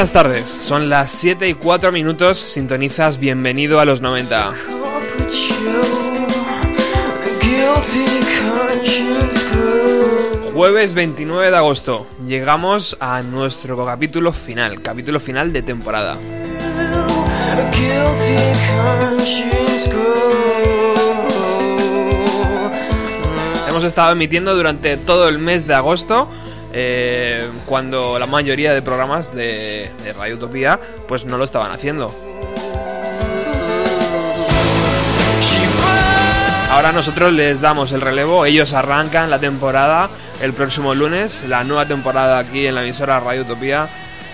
Buenas tardes, son las 7 y 4 minutos, sintonizas Bienvenido a los 90. Corporate show. Guilty conscience grows. Jueves 29 de agosto, llegamos a nuestro capítulo final, capítulo final de temporada. Hemos estado emitiendo durante todo el mes de agosto, eh, cuando la mayoría de programas de, Radio Utopía pues no lo estaban haciendo. Ahora nosotros les damos el relevo, ellos arrancan la temporada el próximo lunes, la nueva temporada aquí en la emisora Radio Utopía,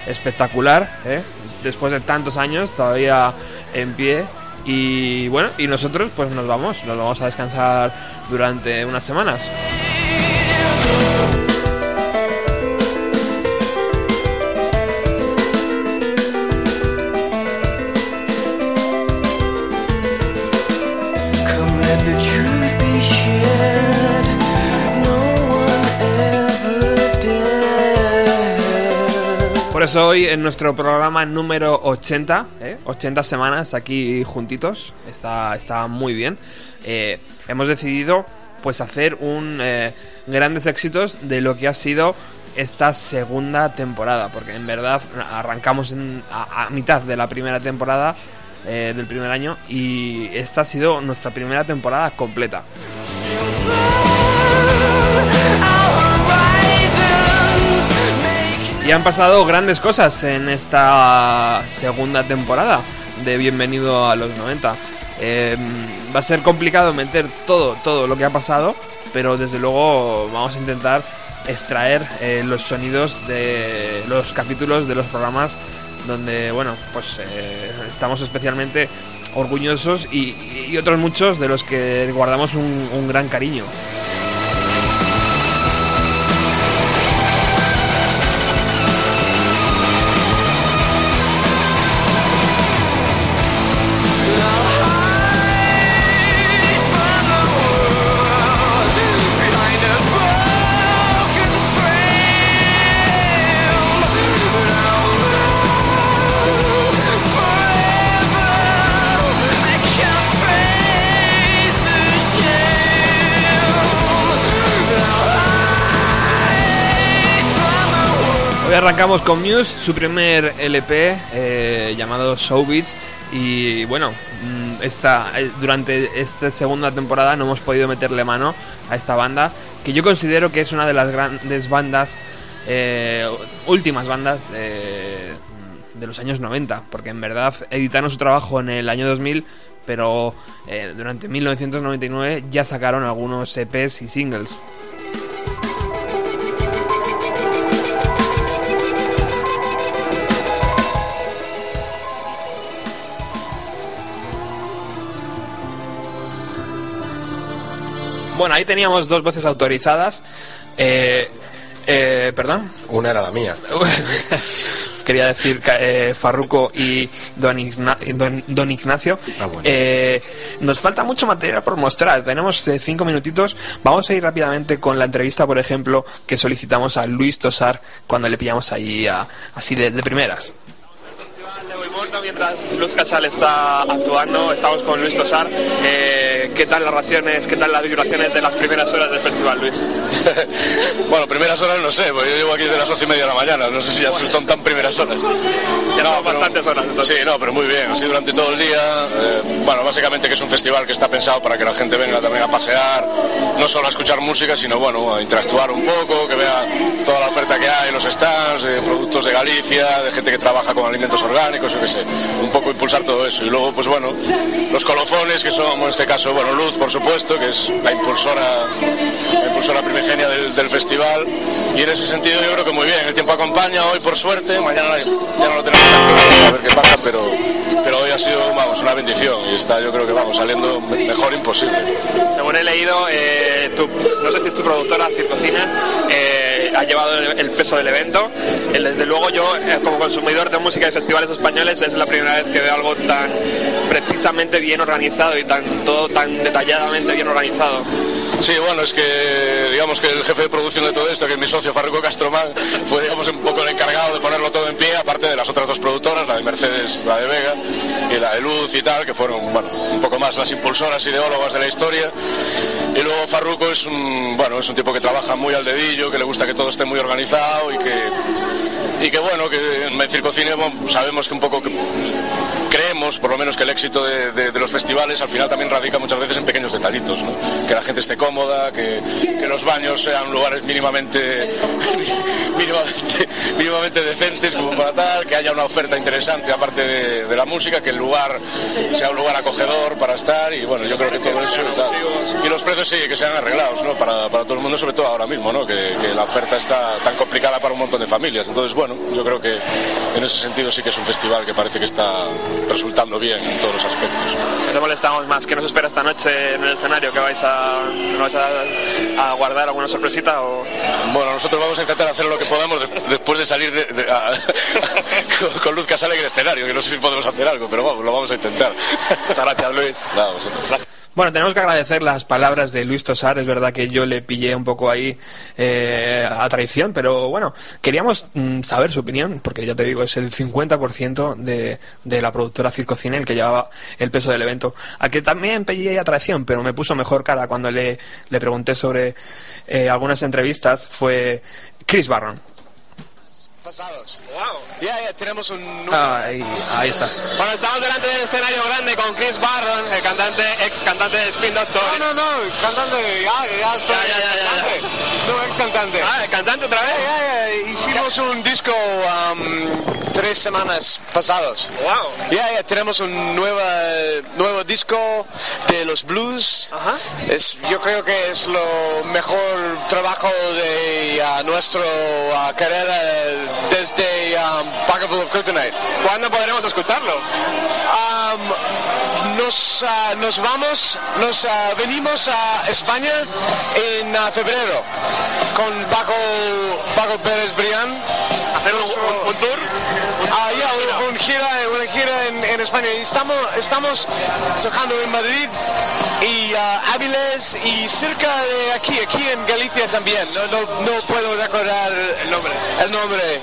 espectacular, ¿eh? después de tantos años todavía en pie y bueno, y nosotros pues nos vamos, nos vamos a descansar durante unas semanas. Hoy en nuestro programa número 80, ¿eh? 80 semanas aquí juntitos, está, está muy bien, eh, hemos decidido pues hacer un eh, grandes éxitos de lo que ha sido esta segunda temporada, porque en verdad arrancamos en- a, a mitad de la primera temporada eh, del primer año y esta ha sido nuestra primera temporada completa. Y han pasado grandes cosas en esta segunda temporada de Bienvenido a los 90. Eh, va a ser complicado meter todo, todo lo que ha pasado, pero desde luego vamos a intentar extraer eh, los sonidos de los capítulos de los programas donde, bueno, pues eh, estamos especialmente orgullosos y, otros muchos de los que guardamos un gran cariño. Arrancamos con Muse, su primer LP eh, llamado Showbiz. Y bueno, mm, esta, eh, durante esta segunda temporada no hemos podido meterle mano a esta banda, que yo considero que es una de las grandes bandas, eh, últimas bandas de, de los años 90, porque en verdad editaron su trabajo en el año 2000, pero eh, durante 1999 ya sacaron algunos EPs y singles. Bueno, ahí teníamos dos voces autorizadas. Eh, eh, ¿Perdón? Una era la mía. quería decir eh, Farruco y Don, Igna- Don- Don Ignacio. Ah, bueno. Eh, nos falta mucho material por mostrar. Tenemos eh, cinco minutitos. Vamos a ir rápidamente con la entrevista, por ejemplo, que solicitamos a Luis Tosar cuando le pillamos ahí a- así de, de primeras. De mientras Luz Casal está actuando, estamos con Luis Tosar. Eh, ¿Qué tal las raciones, qué tal las vibraciones de las primeras horas del festival, Luis? Bueno, primeras horas no sé, porque yo llevo aquí de las once y media de la mañana, no sé si ya son tan primeras horas. Ya No, son pero- bastantes horas. entonces. Sí, no, pero muy bien, así durante todo el día. eh, bueno, básicamente que es un festival que está pensado para que la gente venga también a pasear, no solo a escuchar música, sino bueno, a interactuar un poco, que vea toda la oferta que hay, los stands, de productos de Galicia, de gente que trabaja con alimentos orgánicos, yo qué sé, un poco impulsar todo eso. Y luego, pues bueno, los colofones, que son en este caso, bueno, Luz, por supuesto, que es la impulsora, la impulsora primigenia del, del festival. Y en ese sentido yo creo que muy bien, el tiempo acompaña hoy por suerte, mañana ya no lo tenemos tan claro, a ver qué pasa, pero, pero hoy ha sido, vamos, una bendición y está yo creo que vamos saliendo me- mejor imposible. Según he leído, eh, tu- no sé si es tu productora, Circocina, eh, ha llevado el, peso del evento. Eh, desde luego yo, eh, como consumidor de música y festivales españoles, es la primera vez que veo algo tan precisamente bien organizado y tan todo tan detalladamente bien organizado. Sí, bueno, es que digamos que el jefe de producción de todo esto, que es mi socio Farruco Castromán, fue digamos un poco el encargado de ponerlo todo en pie, aparte de las otras dos productoras, la de Mercedes, la de Vega y la de Luz y tal, que fueron bueno, un poco más las impulsoras ideólogas de la historia. Y luego Farruco es un bueno, es un tipo que trabaja muy al dedillo, que le gusta que todo esté muy organizado y que y que bueno, que en Circocine sabemos que un poco que creemos, por lo menos, que el éxito de, de- de los festivales al final también radica muchas veces en pequeños detallitos, ¿no? Que la gente esté cómoda, que, que los baños sean lugares mínimamente, mínimamente, mínimamente decentes como para tal, que haya una oferta interesante aparte de, de la música, que el lugar sea un lugar acogedor para estar y bueno, yo creo que todo eso y. Y los precios sí, que sean arreglados, ¿no? Para, para todo el mundo, sobre todo ahora mismo, ¿no? Que, que la oferta está tan complicada para un montón de familias. Entonces, bueno, yo creo que en ese sentido sí que es un festival que parece que está resultando bien en todos los aspectos. No te molestamos más. ¿Qué nos espera esta noche en el escenario? ¿Que vais a, que vais a, a guardar alguna sorpresita? O... Bueno, nosotros vamos a intentar hacer lo que podamos de- después de salir de- de- a- con, con Luz Casale en el escenario, que no sé si podemos hacer algo, pero vamos, lo vamos a intentar. Muchas gracias, Luis. Vosotros. Bueno, tenemos que agradecer las palabras de Luis Tosar. Es verdad que yo le pillé un poco ahí eh, a traición, pero bueno, queríamos mm, saber su opinión, porque ya te digo, es el 50% de, de la productora Circocine el que llevaba el peso del evento. A que también pillé a traición, pero me puso mejor cara cuando le, le pregunté sobre eh, algunas entrevistas, fue Chris Barron. Pasados. Wow. Ya, ya, tenemos un... Ahí, ahí estás. Bueno, estamos delante del escenario grande con Chris Barron, el cantante, ex cantante de Spin Doctor. No, no, no, cantante, ya, ya estoy. Ya, ya, ya, ya, cantante. No, ex cantante. Ah, el cantante otra vez. Ya, ya, hicimos un disco um, tres semanas pasados. Wow. Ya, ya, tenemos un nuevo, nuevo disco de los blues. Ajá. Es, yo creo que es lo mejor trabajo de uh, nuestra uh, carrera desde um, of Kryptonite. ¿Cuándo podremos escucharlo? Um, nos, ah, nos vamos, nos ah, venimos a España en ah, febrero con Paco, Paco Pérez Brián. ¿Hacer un, un- un tour? Ah, ya, un- un gira, una gira en, en España. Estamos, estamos tocando en Madrid y ah, Áviles y cerca de aquí, aquí en Galicia también. No, no, no puedo recordar el nombre. El nombre.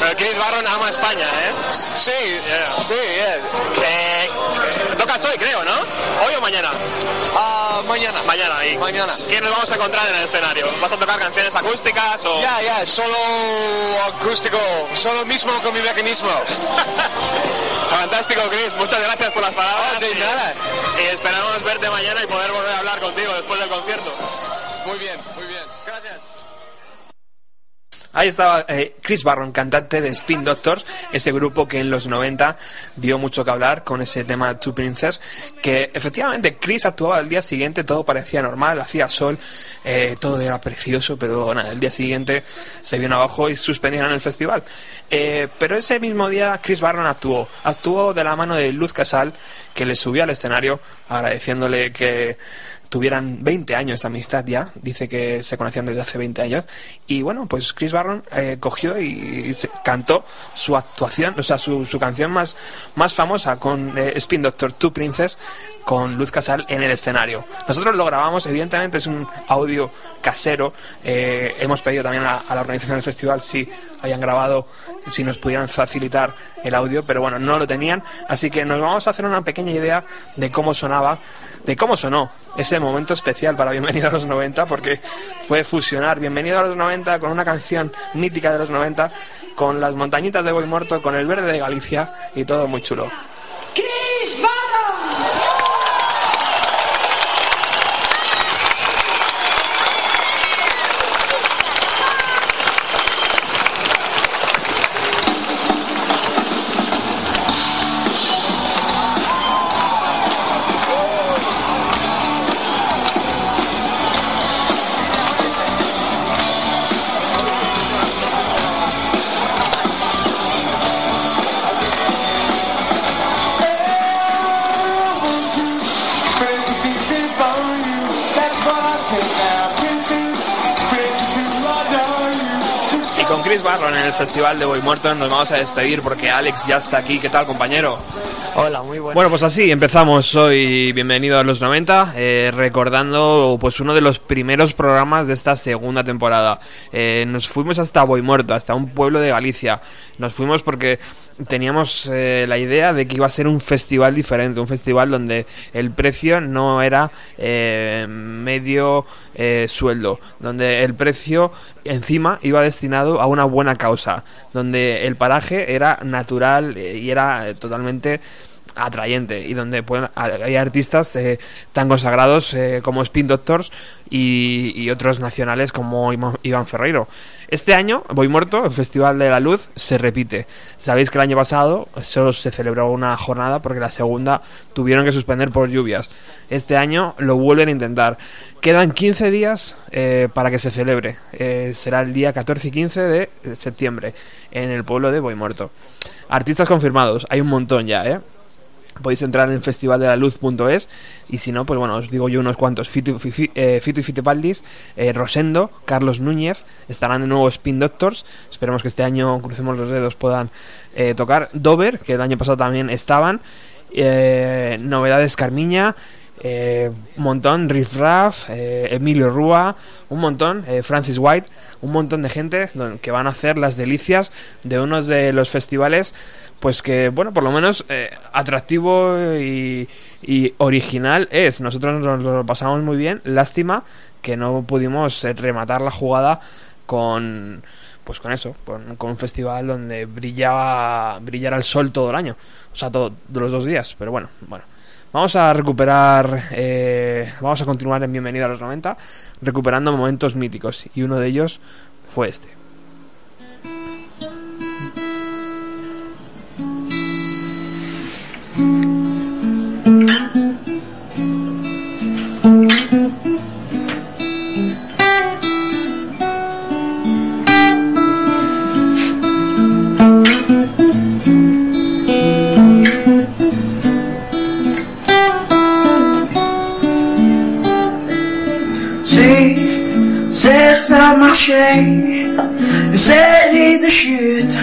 Pero Chris Barron ama España, ¿eh? Sí, Yeah. sí, yeah. Eh, Tocas hoy, creo, ¿no? ¿Hoy o mañana? Ah, mañana. Mañana, ahí. Mañana. ¿Quién nos vamos a encontrar en el escenario? ¿Vas a tocar canciones acústicas o...? Ya, ya, solo acústico, solo mismo con mi mecanismo. Fantástico, Chris. Muchas gracias por las palabras. Ah, de y- nada. Y esperamos verte mañana y poder volver a hablar contigo después del concierto. Muy bien, muy bien. Ahí estaba eh, Chris Barron, cantante de Spin Doctors, ese grupo que en los 90 dio mucho que hablar con ese tema Two Princess, que efectivamente Chris actuaba al día siguiente, todo parecía normal, hacía sol, eh, todo era precioso, pero nada, el día siguiente se vino abajo y suspendieron el festival. Eh, pero ese mismo día Chris Barron actuó, actuó de la mano de Luz Casal, que le subió al escenario agradeciéndole que tuvieran 20 años de amistad ya. Dice que se conocían desde hace 20 años. Y bueno, pues Chris Barron eh, cogió y se- cantó su actuación, o sea, su, su canción más, más famosa con eh, Spin Doctor Two Princess con Luz Casal en el escenario. Nosotros lo grabamos, evidentemente es un audio casero. eh, hemos pedido también a, a la organización del festival si hayan grabado, si nos pudieran facilitar el audio, pero bueno, no lo tenían. Así que nos vamos a hacer una pequeña idea de cómo sonaba, de cómo sonó ese momento especial para Bienvenido a los 90, porque fue fusionar Bienvenido a los 90 con una canción mítica de los 90, con las montañitas de Boy Muerto, con el verde de Galicia y todo muy chulo. Barron en el Festival de Boy Muerto nos vamos a despedir porque Alex ya está aquí. ¿Qué tal, compañero? Hola, muy buenas. Bueno, pues así empezamos hoy. Bienvenido a los 90, eh, recordando pues uno de los primeros programas de esta segunda temporada. Eh, nos fuimos hasta Boimuerto, hasta un pueblo de Galicia. Nos fuimos porque teníamos eh, la idea de que iba a ser un festival diferente, un festival donde el precio no era eh, medio eh, sueldo, donde el precio encima iba destinado a una buena causa, donde el paraje era natural eh, y era eh, totalmente atrayente y donde pueden, hay artistas eh, tan consagrados eh, como Spin Doctors y, y otros nacionales como Iván Ferreiro. Este año, Voy Muerto, el Festival de la Luz, se repite. Sabéis que el año pasado solo se celebró una jornada porque la segunda tuvieron que suspender por lluvias. Este año lo vuelven a intentar. Quedan 15 días eh, para que se celebre. Eh, será el día 14 y 15 de septiembre en el pueblo de Voy Muerto. Artistas confirmados, hay un montón ya, ¿eh? Podéis entrar en festivaldelaluz.es y si no, pues bueno, os digo yo unos cuantos. Fito, y eh, Fitipaldis, eh, Rosendo, Carlos Núñez, estarán de nuevo Spin Doctors. Esperemos que este año, crucemos los dedos, puedan eh, tocar. Dover, que el año pasado también estaban. Novedades Carmiña. Eh, un montón, Riff Raff, eh, Emilio Rúa, un montón, eh, Francis White, un montón de gente que van a hacer las delicias de uno de los festivales pues que, bueno, por lo menos eh, atractivo y, original es. Nosotros nos lo pasamos muy bien. Lástima que no pudimos rematar la jugada con pues con eso, con, con un festival donde brillaba brillara el sol todo el año, o sea, todo, de los dos días, pero bueno, bueno. Vamos a recuperar, eh, vamos a continuar en Bienvenido a los 90, recuperando momentos míticos, y uno de ellos fue este. Une série de chutes,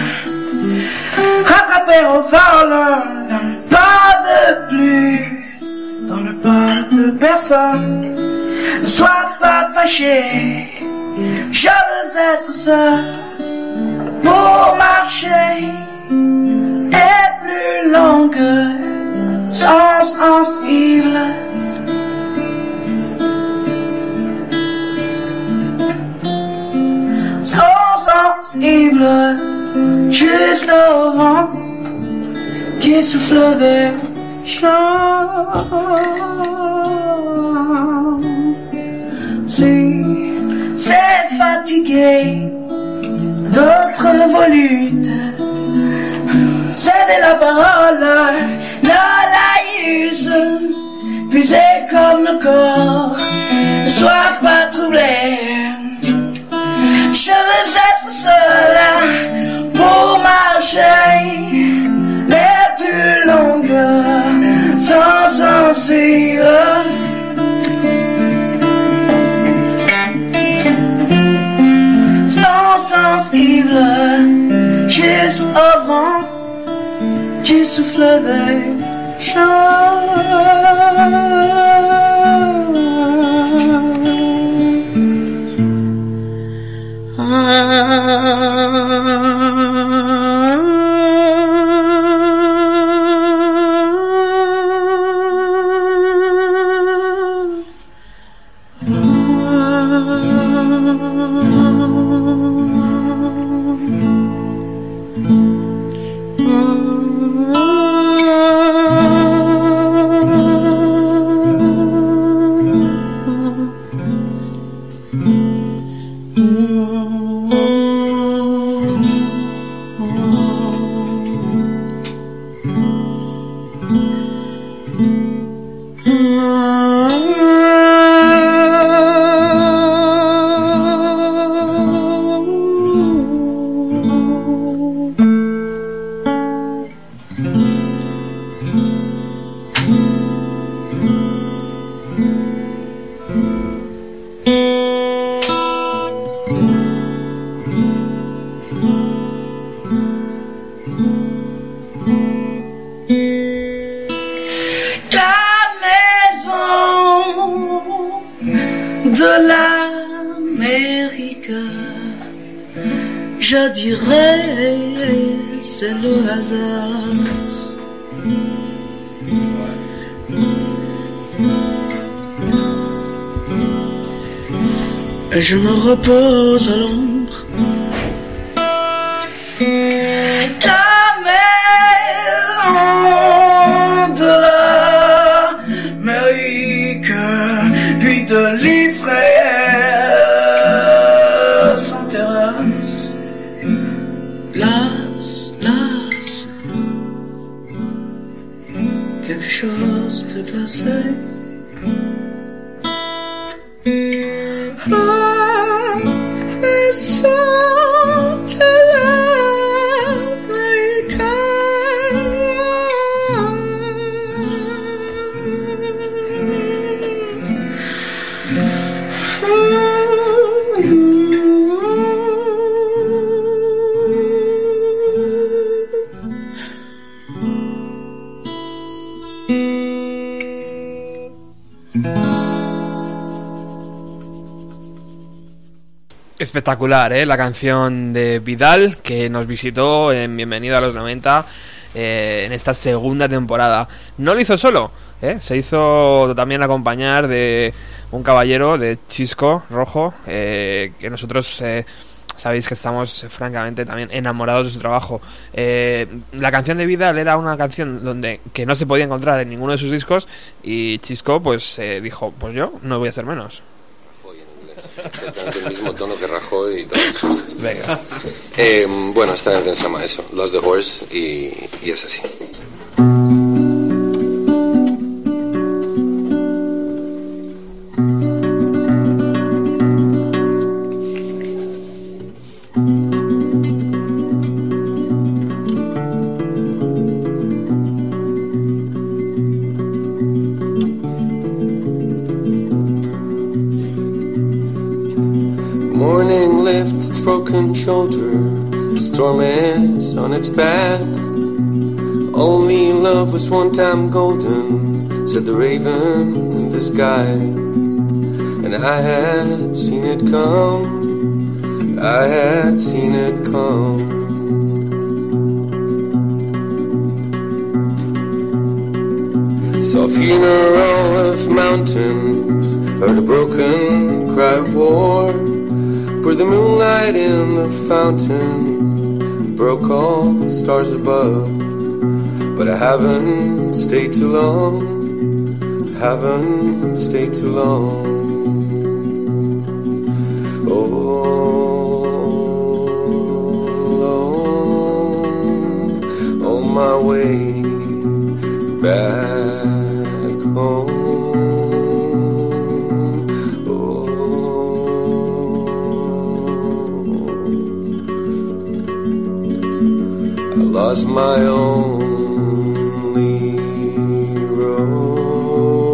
rattrapé au voleur, dans pas de plus, dans le pas de personne, ne sois pas fâché, je veux être seul, pour marcher, et plus longue, sans sensible. sont juste au vent qui souffle des champs. Si c'est fatigué d'autres volutes, c'est de la parole, use, puisé comme le corps, ne sois pas troublé. chillers at the sun. Pull my shade, let plus longue, sans sensible. juste avant, qui souffle des champs. Espectacular, ¿eh? La canción de Vidal que nos visitó en Bienvenido a los 90 eh, en esta segunda temporada. No lo hizo solo, ¿eh? se hizo también acompañar de un caballero de Chisco Rojo, eh, que nosotros sabéis que estamos francamente también enamorados de su trabajo. la canción de Vidal era una canción donde que no se podía encontrar en ninguno de sus discos y Chisco pues dijo, pues yo no voy a hacer menos exactamente el mismo tono que Rajoy y todas las cosas. Venga. Eh, bueno, esta canción se llama eso, Lost the Horse, y, y es así. Shoulder, storm is on its back. Only love was one time golden, said the raven in the sky. And I had seen it come, I had seen it come. Saw funeral of mountains, heard a broken cry of war. For the moonlight in the fountain broke all the stars above. But I haven't stayed too long, haven't stayed too long. Oh, on my way back lost my only road.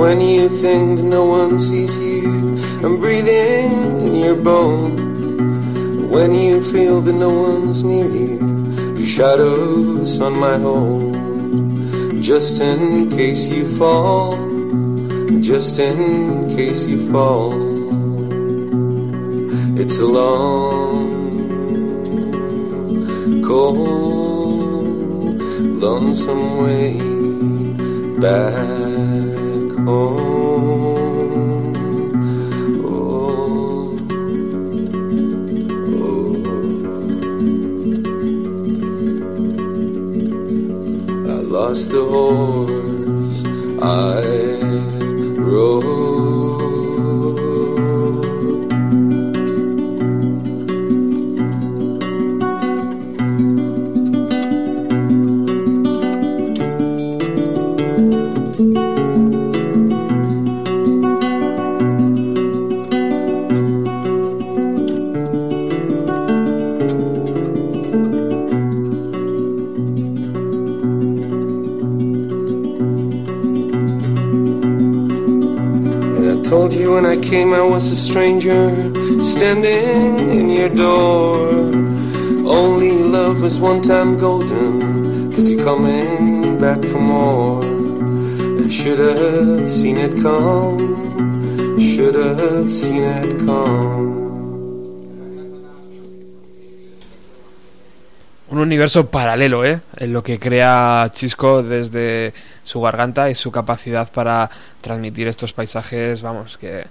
When you think that no one sees you, I'm breathing in your bone. When you feel that no one's near you, you shadows on my home, just in case you fall, just in case you fall. It's a long, cold, lonesome way back home. Oh, oh, oh. I lost the horse I rode. You when I came I was a stranger standing in your door. Only love was one time golden, cause you're coming back for more. I should have seen it come, should have seen it come. Universo paralelo, ¿eh? En lo que crea Chisco desde su garganta y su capacidad para transmitir estos paisajes, vamos, que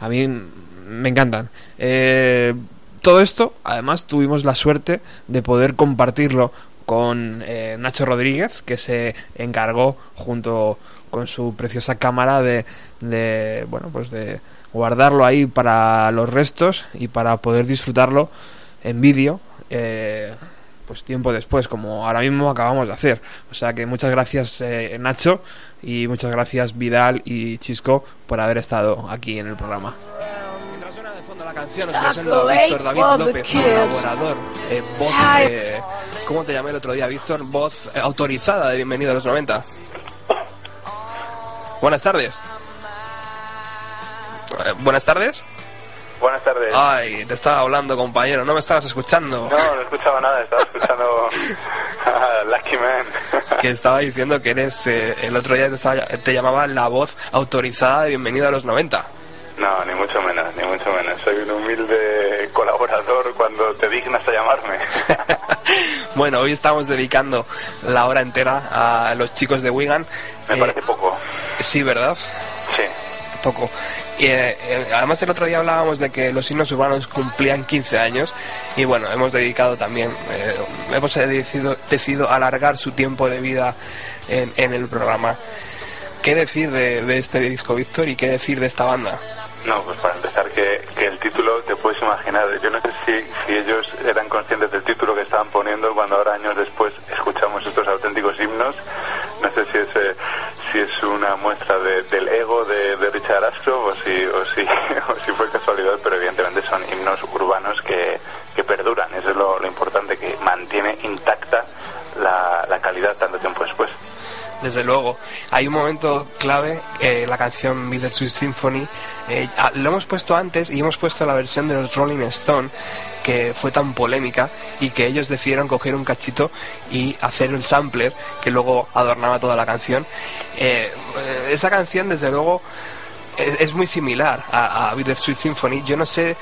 a mí me encantan. Eh, todo esto, además, tuvimos la suerte de poder compartirlo con eh, Nacho Rodríguez, que se encargó junto con su preciosa cámara de, de, bueno, pues de guardarlo ahí para los restos y para poder disfrutarlo en vídeo. Eh, pues tiempo después, como ahora mismo acabamos de hacer. O sea que muchas gracias eh, Nacho y muchas gracias Vidal y Chisco por haber estado aquí en el programa. Mientras suena de fondo la canción, os presento a Víctor David López, colaborador, eh, voz, eh, ¿cómo te llamé el otro día, Víctor? Voz eh, autorizada de Bienvenido a los 90. Buenas tardes. Eh, Buenas tardes. Buenas tardes. Ay, te estaba hablando, compañero, no me estabas escuchando. No, no escuchaba nada, estaba escuchando a Lucky Man. Que estaba diciendo que eres, eh, el otro día te, estaba- te llamaba la voz autorizada de Bienvenido a los 90. No, ni mucho menos, ni mucho menos. Soy un humilde colaborador cuando te dignas a llamarme. Bueno, hoy estamos dedicando la hora entera a los chicos de Wigan. Me Eh, parece poco. Sí, ¿verdad? Sí. Poco. Y eh, eh, además el otro día hablábamos de que los himnos urbanos cumplían 15 años y bueno, hemos dedicado también, eh, hemos decidido, decidido alargar su tiempo de vida en, en el programa. ¿Qué decir de, de este disco, Víctor, y qué decir de esta banda? No, pues para empezar, que, que el título te puedes imaginar. Yo no sé si, si ellos eran conscientes del título que estaban poniendo cuando ahora años después escuchamos estos auténticos himnos. No sé si es, si es una muestra de- del ego de, de Richard Astro o si, o, si, o si fue casualidad, pero evidentemente son himnos urbanos que, que perduran. Eso es lo, lo importante, que mantiene intacta la, la calidad tanto tiempo después. Desde luego, hay un momento clave, eh, la canción Bittersweet Symphony, eh, ah, lo hemos puesto antes y hemos puesto la versión de los Rolling Stone, que fue tan polémica y que ellos decidieron coger un cachito y hacer el sampler que luego adornaba toda la canción. Eh, eh, esa canción, desde luego, es, es muy similar a, a Bittersweet Symphony. Yo no sé,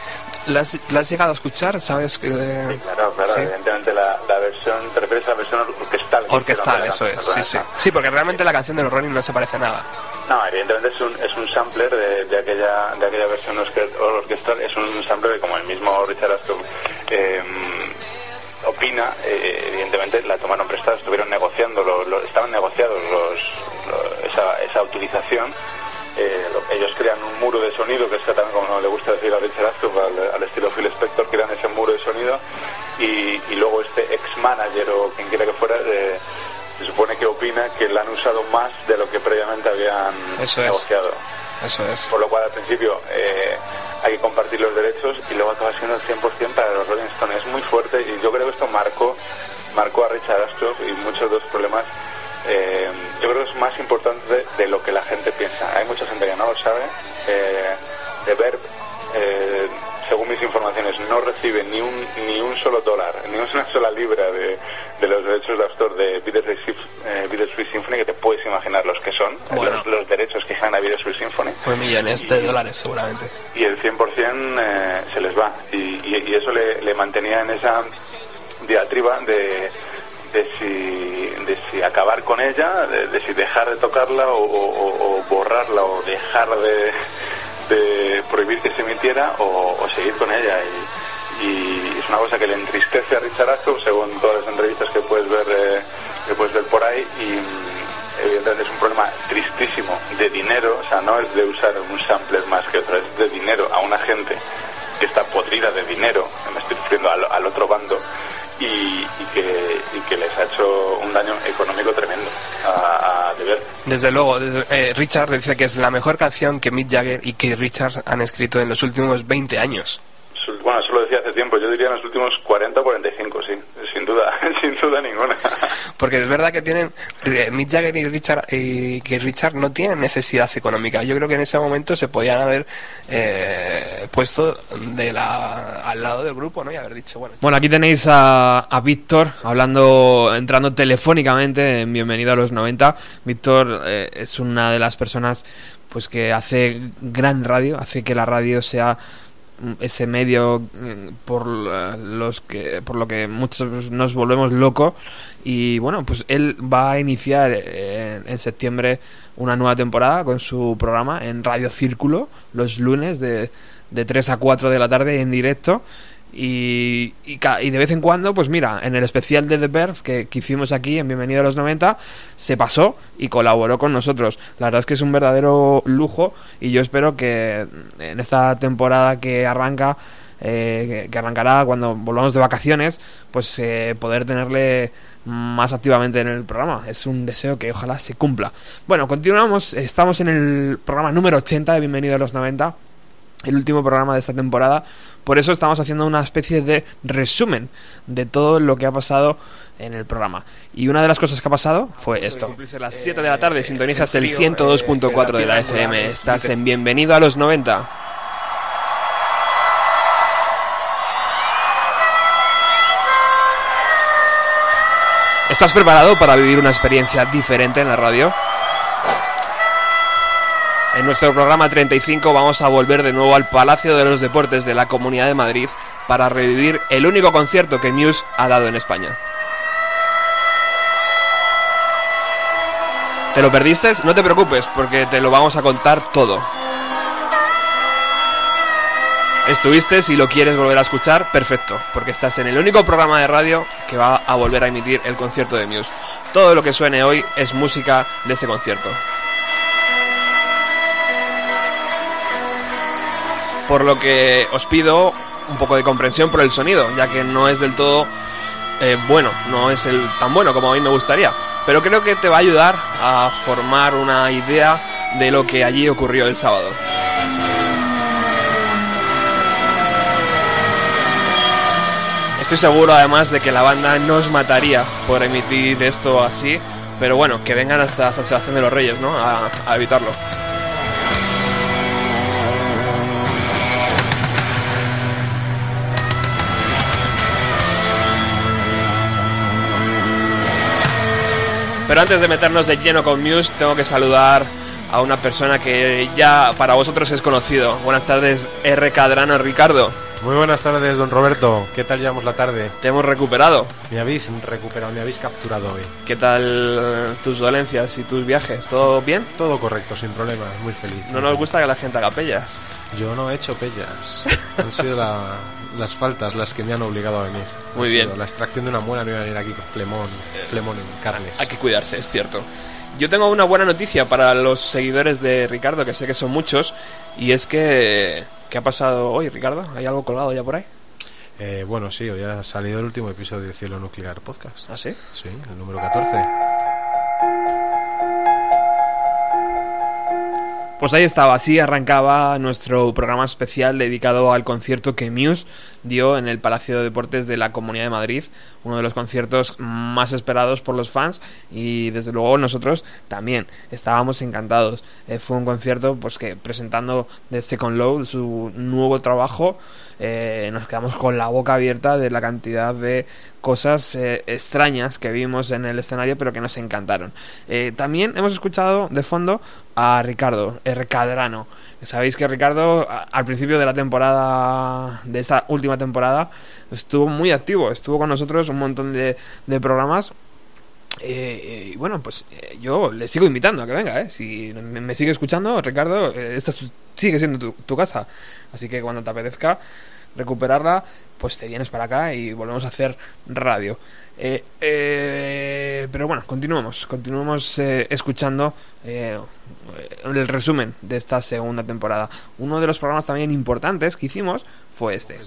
¿la has, la has llegado a escuchar? ¿Sabes? que Claro, claro, Sí. evidentemente la, la versión, te refieres a la versión orquestal. que Orquestal, eso es, sí, sí. Sí, porque realmente la canción de los Rolling no se parece a nada. No, evidentemente es un, es un sampler de, de aquella, de aquella versión orque- orquestal, es un sampler que como el mismo Richard Astor eh, opina, eh, evidentemente la tomaron prestada, estuvieron negociando, lo- estaban negociados esa, esa utilización. Eh, lo- ellos crean un muro de sonido, que es también como le gusta decir a Richard Astor, al, estilo Phil Spector, crean ese muro de sonido y, y luego este ex-manager o quien quiera que fuera eh, se supone que opina que la han usado más de lo que previamente habían Eso es. negociado. Eso es. Por lo cual al principio eh, hay que compartir los derechos y luego acaba siendo el 100% para los Rolling Stones. Es muy fuerte y yo creo que esto marcó, marcó a Richard Astor y muchos de los problemas. eh, yo creo que es más importante de, de lo que la gente piensa. Hay mucha gente que no lo sabe. Eh, de Verb, eh, según mis informaciones, no recibe ni un, ni un solo dólar, ni una sola libra de, de los derechos de autor de Bittersweet, Symphony, que te puedes imaginar los que son, los, los, derechos que gana Bittersweet Symphony. Pues millones de dólares seguramente. Y el 100% eh, se les va. Y, y, eso le, le mantenía en esa diatriba de de si, de si acabar con ella, de, si dejar de tocarla o, borrarla o dejar de, de, prohibir que se emitiera o, seguir con ella. Y, es una cosa que le entristece a Richard Ashcroft, según todas las entrevistas que puedes ver, eh, que puedes ver por ahí. Y evidentemente es un problema tristísimo de dinero, o sea, no es de usar un sampler más que otro, es de dinero a una gente que está podrida de dinero, me estoy refiriendo al otro bando y, que, que, les ha hecho un daño económico tremendo a, a Deber. Desde luego, eh, Richard dice que es la mejor canción que Mick Jagger y que Richard han escrito en los últimos 20 años. Bueno, eso lo decía hace tiempo, yo diría en los últimos 40 o 45, sí, duda, sin duda ninguna. Porque es verdad que tienen, eh, Mick Jagger y Richard, y que Richard no tienen necesidad económica. Yo creo que en ese momento se podían haber eh, puesto de la, al lado del grupo, ¿no? Y haber dicho, bueno. Bueno, aquí tenéis a, a Víctor hablando, entrando telefónicamente en Bienvenido a los 90. Víctor eh, es una de las personas pues que hace gran radio, hace que la radio sea ese medio mm, por los que por lo que muchos nos volvemos locos y bueno pues él va a iniciar en, septiembre una nueva temporada con su programa en Radio Círculo los lunes de, de 3 a 4 de la tarde en directo y, y, de vez en cuando, pues mira, en el especial de The Birth que, hicimos aquí en Bienvenido a los 90, se pasó y colaboró con nosotros. La verdad es que es un verdadero lujo y yo espero que en esta temporada que arranca, eh, que arrancará cuando volvamos de vacaciones, pues eh, poder tenerle más activamente en el programa. Es un deseo que ojalá se cumpla. Bueno, continuamos, estamos en el programa número 80 de Bienvenido a los 90 el último programa de esta temporada. Por eso estamos haciendo una especie de resumen de todo lo que ha pasado en el programa. Y una de las cosas que ha pasado fue esto. A las 7 de la tarde sintonizas el 102.4 de la FM. Estás en Bienvenido a los 90. ¿Estás preparado para vivir una experiencia diferente en la radio? En nuestro programa 35 vamos a volver de nuevo al Palacio de los Deportes de la Comunidad de Madrid para revivir el único concierto que Muse ha dado en España. ¿Te lo perdiste? No te preocupes, porque te lo vamos a contar todo. ¿Estuviste? Si lo quieres volver a escuchar, perfecto, porque estás en el único programa de radio que va a volver a emitir el concierto de Muse. Todo lo que suene hoy es música de ese concierto. Por lo que os pido un poco de comprensión por el sonido, ya que no es del todo eh, bueno, no es el tan bueno como a mí me gustaría, pero creo que te va a ayudar a formar una idea de lo que allí ocurrió el sábado. Estoy seguro además de que la banda no os mataría por emitir esto así, pero bueno, que vengan hasta San Sebastián de los Reyes, ¿no? a evitarlo. Pero antes de meternos de lleno con Muse, tengo que saludar a una persona que ya para vosotros es conocido. Buenas tardes, R. Cadrano Ricardo. Muy buenas tardes, don Roberto. ¿Qué tal llevamos la tarde? Te hemos recuperado. Me habéis recuperado, me habéis capturado hoy. ¿Qué tal tus dolencias y tus viajes? ¿Todo bien? Todo correcto, sin problemas, muy feliz. No nos gusta que la gente haga pellas. Yo no he hecho pellas. Han sido las faltas las que me han obligado a venir. Muy bien. La extracción de una muela no iba a venir aquí con flemón, flemón en carnes. Hay que cuidarse, es cierto. Yo tengo una buena noticia para los seguidores de Ricardo, que sé que son muchos, y es que... ¿Qué ha pasado hoy, Ricardo? ¿Hay algo colgado ya por ahí? Eh, bueno, sí, hoy ha salido el último episodio de Cielo Nuclear Podcast. ¿Ah, sí? Sí, el número 14. Pues ahí estaba, así arrancaba nuestro programa especial dedicado al concierto que Muse dio en el Palacio de Deportes de la Comunidad de Madrid, uno de los conciertos más esperados por los fans y desde luego nosotros también estábamos encantados. Eh, fue un concierto pues que presentando The Second Low, su nuevo trabajo, eh, nos quedamos con la boca abierta de la cantidad de cosas eh, extrañas que vimos en el escenario, pero que nos encantaron. Eh, también hemos escuchado de fondo a Ricardo, R. Cadrano. Sabéis que Ricardo, al principio de la temporada, de esta última temporada, estuvo muy activo, estuvo con nosotros un montón de, programas eh, y bueno, pues eh, yo le sigo invitando a que venga, ¿eh? Si me, sigue escuchando, Ricardo, esta sigue siendo tu, casa. Así que cuando te apetezca recuperarla, pues te vienes para acá y volvemos a hacer radio. Pero bueno, continuamos, continuamos escuchando el resumen de esta segunda temporada. Uno de los programas también importantes que hicimos fue este.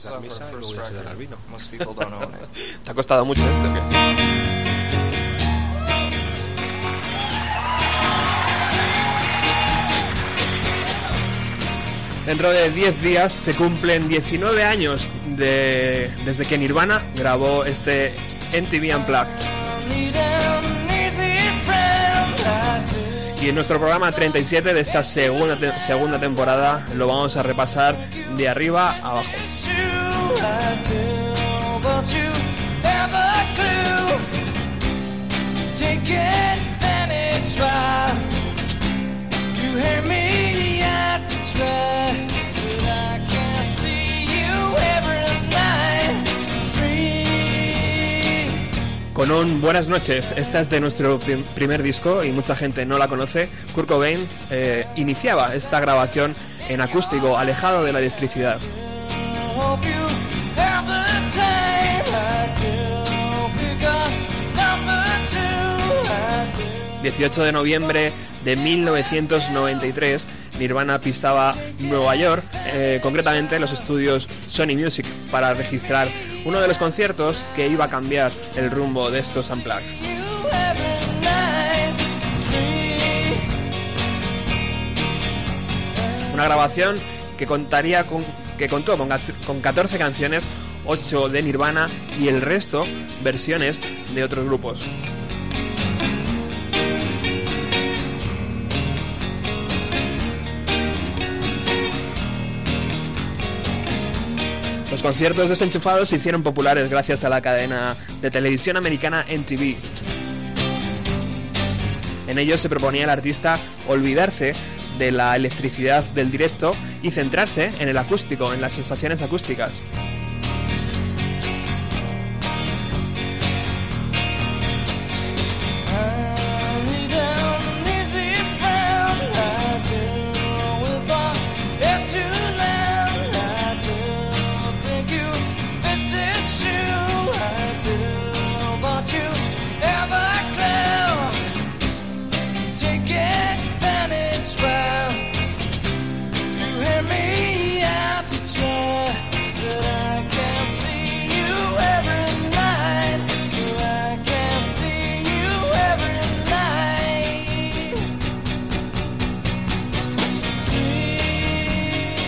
¿Te ha costado mucho esto? Dentro de 10 días se cumplen 19 años de, desde que Nirvana grabó este MTV Unplugged. Y en nuestro programa 37 de esta segunda, segunda temporada lo vamos a repasar de arriba a abajo. Con un buenas noches, esta es de nuestro primer disco y mucha gente no la conoce. Kurt Cobain eh, iniciaba esta grabación en acústico, alejado de la electricidad. 18 de noviembre de 1993, Nirvana pisaba Nueva York, eh, concretamente los estudios Sony Music, para registrar uno de los conciertos que iba a cambiar el rumbo de estos Unplugged. Una grabación que contaría con, que contó con, con 14 canciones, 8 de Nirvana y el resto versiones de otros grupos. Los conciertos desenchufados se hicieron populares gracias a la cadena de televisión americana NTV. En ellos se proponía al artista olvidarse de la electricidad del directo y centrarse en el acústico, en las sensaciones acústicas.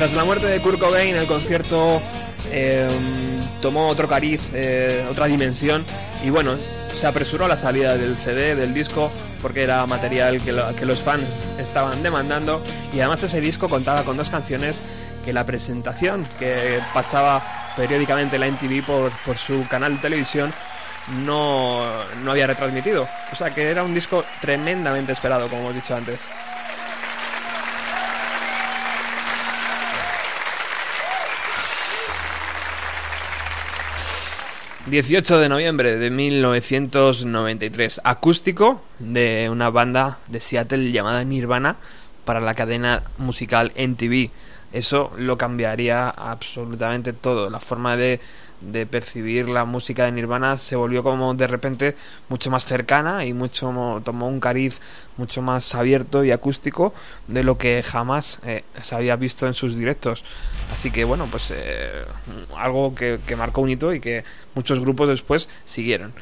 Tras la muerte de Kurt Cobain, el concierto em, tomó otro cariz, eh, otra dimensión y bueno, se apresuró la salida del CD, del disco, porque era material que, los fans estaban demandando y además ese disco contaba con dos canciones que la presentación que pasaba periódicamente la MTV por, por su canal de televisión no, no había retransmitido. O sea que era un disco tremendamente esperado, como hemos dicho antes. 18 de noviembre de 1993, acústico de una banda de Seattle llamada Nirvana para la cadena musical NTV. Eso lo cambiaría absolutamente todo. La forma de, de percibir la música de Nirvana se volvió como de repente mucho más cercana y mucho tomó un cariz mucho más abierto y acústico de lo que jamás eh, se había visto en sus directos. Así que bueno, pues eh, algo que, marcó un hito y que muchos grupos después siguieron.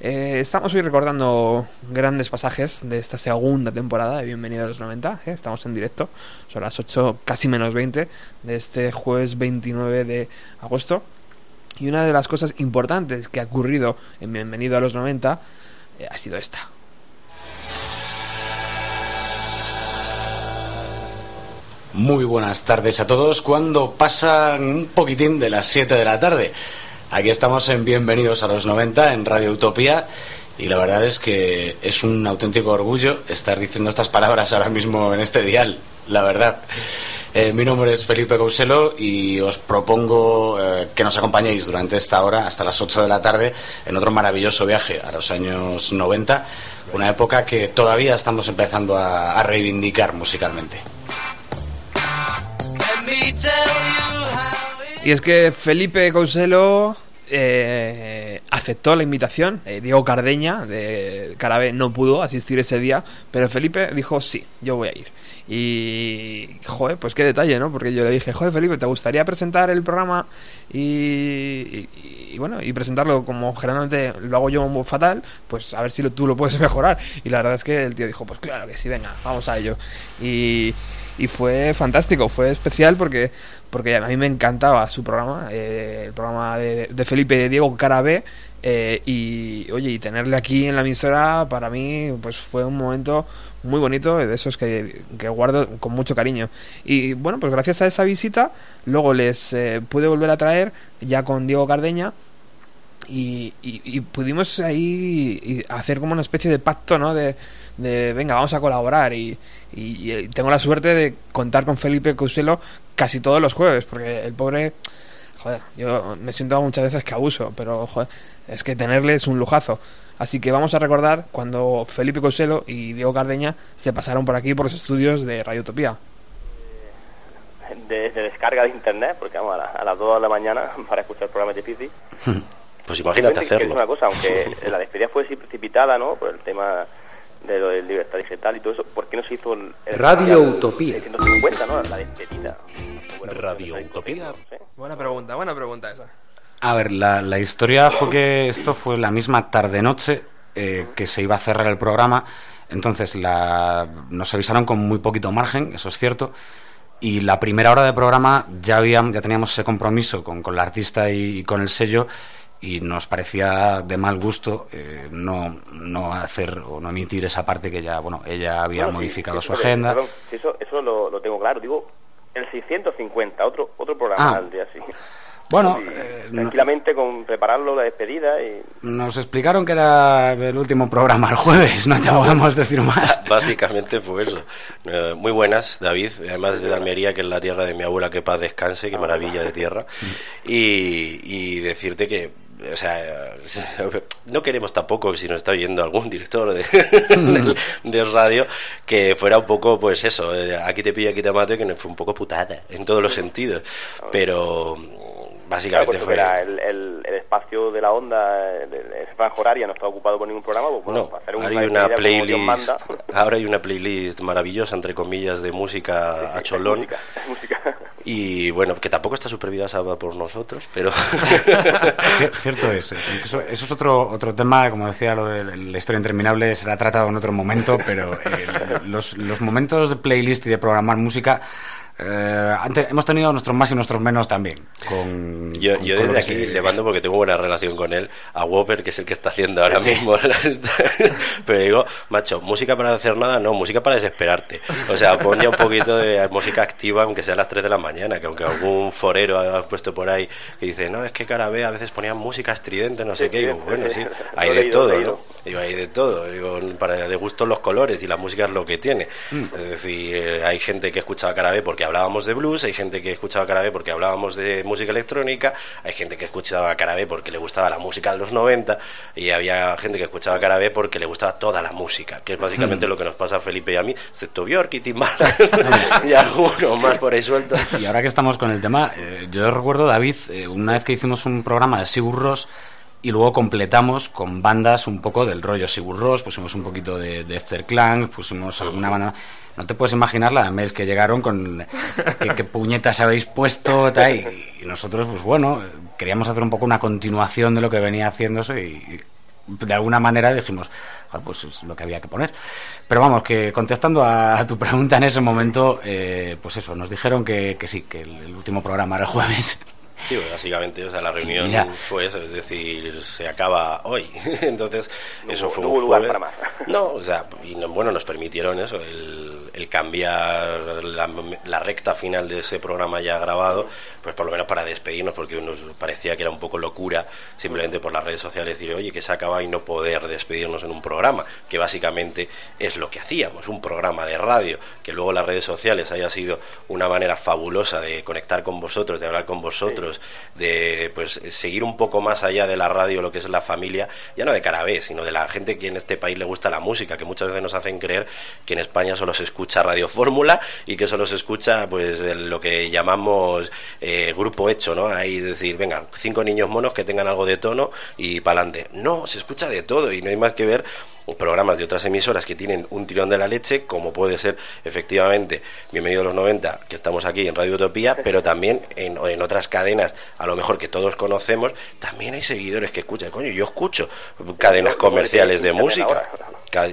Eh, estamos hoy recordando grandes pasajes de esta segunda temporada de Bienvenido a los 90. ¿eh? Estamos en directo, son las 8 casi menos 20 de este jueves 29 de agosto. Y una de las cosas importantes que ha ocurrido en Bienvenido a los 90 ha sido esta. Muy buenas tardes a todos. Cuando pasan un poquitín de las 7 de la tarde. Aquí estamos en Bienvenidos a los 90 en Radio Utopía y la verdad es que es un auténtico orgullo estar diciendo estas palabras ahora mismo en este dial, la verdad. Eh, mi nombre es Felipe Couselo y os propongo eh, que nos acompañéis durante esta hora hasta las 8 de la tarde en otro maravilloso viaje a los años 90, una época que todavía estamos empezando a, reivindicar musicalmente. Y es que Felipe Couselo eh, aceptó la invitación. Eh, Diego Cardeña de Carabé no pudo asistir ese día, pero Felipe dijo sí, yo voy a ir. Y, joder, pues qué detalle, ¿no? Porque yo le dije, joder, Felipe, ¿te gustaría presentar el programa y, y, bueno, y presentarlo como generalmente lo hago yo muy fatal? Pues a ver si lo, tú lo puedes mejorar. Y la verdad es que el tío dijo, pues claro que sí, venga, vamos a ello. Y, y fue fantástico, fue especial porque, porque a mí me encantaba su programa, eh, el programa de, Felipe de Diego Carabé. Eh, y oye, y tenerle aquí en la emisora para mí pues fue un momento muy bonito, de esos que, que guardo con mucho cariño. Y bueno, pues gracias a esa visita, luego les eh, pude volver a traer ya con Diego Cardeña. Y, y, y pudimos ahí hacer como una especie de pacto, ¿no? De, de venga, vamos a colaborar. Y, y, tengo la suerte de contar con Felipe Couselo casi todos los jueves, porque el pobre, joder, yo me siento muchas veces que abuso, pero joder, es que tenerle es un lujazo. Así que vamos a recordar cuando Felipe Couselo y Diego Cardeña se pasaron por aquí por los estudios de Radio Utopía. De, de, descarga de internet, porque vamos a, la, a, las 2 de la mañana para escuchar programas de Pizzi. Pues imagínate hacerlo. Que es una cosa, aunque la despedida fue así precipitada, ¿no? Por el tema de lo de libertad digital y todo eso, ¿por qué no se hizo el, el Radio Utopía? 150, ¿no? La despedida. Radio Utopía. ¿sí? Buena pregunta, buena pregunta esa. A ver, la, la historia fue que esto fue la misma tarde-noche eh, que se iba a cerrar el programa. Entonces la, nos avisaron con muy poquito margen, eso es cierto. Y la primera hora de programa ya, habíamos, ya teníamos ese compromiso con, con la artista y, y, con el sello y nos parecía de mal gusto eh, no, no hacer o no emitir esa parte que ya, bueno, ella había Bueno, modificado sí, su agenda. perdón, eso, eso lo, lo tengo claro. Digo, el 650, otro otro programa Ah. al día sí. Bueno, eh, no- tranquilamente con prepararlo, la despedida y... nos explicaron que era el último programa el jueves, no te podemos decir más. Básicamente fue eso. Eh, muy buenas, David, además de Almería, que es la tierra de mi abuela, que paz descanse, qué maravilla de tierra. Y, y decirte que, o sea, no queremos tampoco, si nos está oyendo algún director de, de, de radio, que fuera un poco, pues eso, eh, aquí te pillo, aquí te mato, y que no fue un poco putada, en todos los sentidos. Pero Claro, básicamente pues fue... era el, el, el espacio de la onda, esa franja horaria no está ocupado por ningún programa, pues bueno, No, para hacer ahora hay una playlist, manda. ahora hay una playlist maravillosa entre comillas de música a cholón música, música. Y bueno que tampoco está supervisada por nosotros, pero Cier- Cierto es. eh, Eso, eso es otro, otro tema, como decía, lo de la historia interminable será tratado en otro momento, pero eh, los, los momentos de playlist y de programar música eh, ante- hemos tenido nuestros más y nuestros menos también. Con, yo, con- yo con desde aquí le mando porque tengo buena relación con él a Whopper que es el que está haciendo ahora Sí. mismo pero digo macho música para hacer nada no música para desesperarte o sea pon ya un poquito de música activa aunque sea a las 3 de la mañana que aunque algún forero ha puesto por ahí que dice no es que Carabé a veces ponían música estridente no sé qué digo bueno sí hay de todo ¿no? digo hay de todo digo para de gustos los colores y la música es lo que tiene Mm. es decir eh, hay gente que escuchaba Carabé porque hablábamos de blues hay gente que escuchaba Carabé porque hablábamos de música electrónica hay gente que escuchaba Carabé porque le gustaba la música de los 90 y había gente que escuchaba Carabé porque le gustaba toda la música que es básicamente Mm. lo que nos pasa a Felipe y a mí excepto Bjork y Timbaland y algunos más por ahí sueltos Y ahora que estamos con el tema, eh, yo recuerdo, David, eh, una vez que hicimos un programa de Sigur Rós y luego completamos con bandas un poco del rollo Sigur Rós, pusimos un poquito de, de Efter Clan, pusimos alguna banda... No te puedes imaginar la de mails que llegaron con qué, puñetas habéis puesto tal, y, y nosotros, pues bueno, queríamos hacer un poco una continuación de lo que venía haciéndose y, y de alguna manera dijimos, "Joder, pues es lo que había que poner. Pero vamos, que contestando a, a tu pregunta en ese momento, eh, pues eso, nos dijeron que, que sí, que el, el último programa era el jueves. Sí, pues, básicamente, o sea, la reunión Ya. fue eso, es decir, se acaba hoy. Entonces, No eso hubo- fue no un hubo lugar para más. No, o sea, y no- bueno, nos permitieron eso, el, el cambiar la, la recta final de ese programa ya grabado, pues por lo menos para despedirnos, porque nos parecía que era un poco locura simplemente por las redes sociales decir, oye, que se acaba y no poder despedirnos en un programa, que básicamente es lo que hacíamos, un programa de radio, que luego las redes sociales haya sido una manera fabulosa de conectar con vosotros, de hablar con vosotros, de pues seguir un poco más allá de la radio lo que es la familia, ya no de cara B, sino de la gente que en este país le gusta la música, que muchas veces nos hacen creer que en España solo se escucha Radio Fórmula y que solo se escucha pues lo que llamamos eh, grupo hecho, ¿no? Ahí decir, venga, cinco niños monos que tengan algo de tono y para adelante. No, se escucha de todo y no hay más que ver programas de otras emisoras que tienen un tirón de la leche, como puede ser efectivamente Bienvenido a los 90, que estamos aquí en Radio Utopía, pero también en, en otras cadenas, a lo mejor que todos conocemos, también hay seguidores que escuchan. Coño, yo escucho cadenas comerciales de música.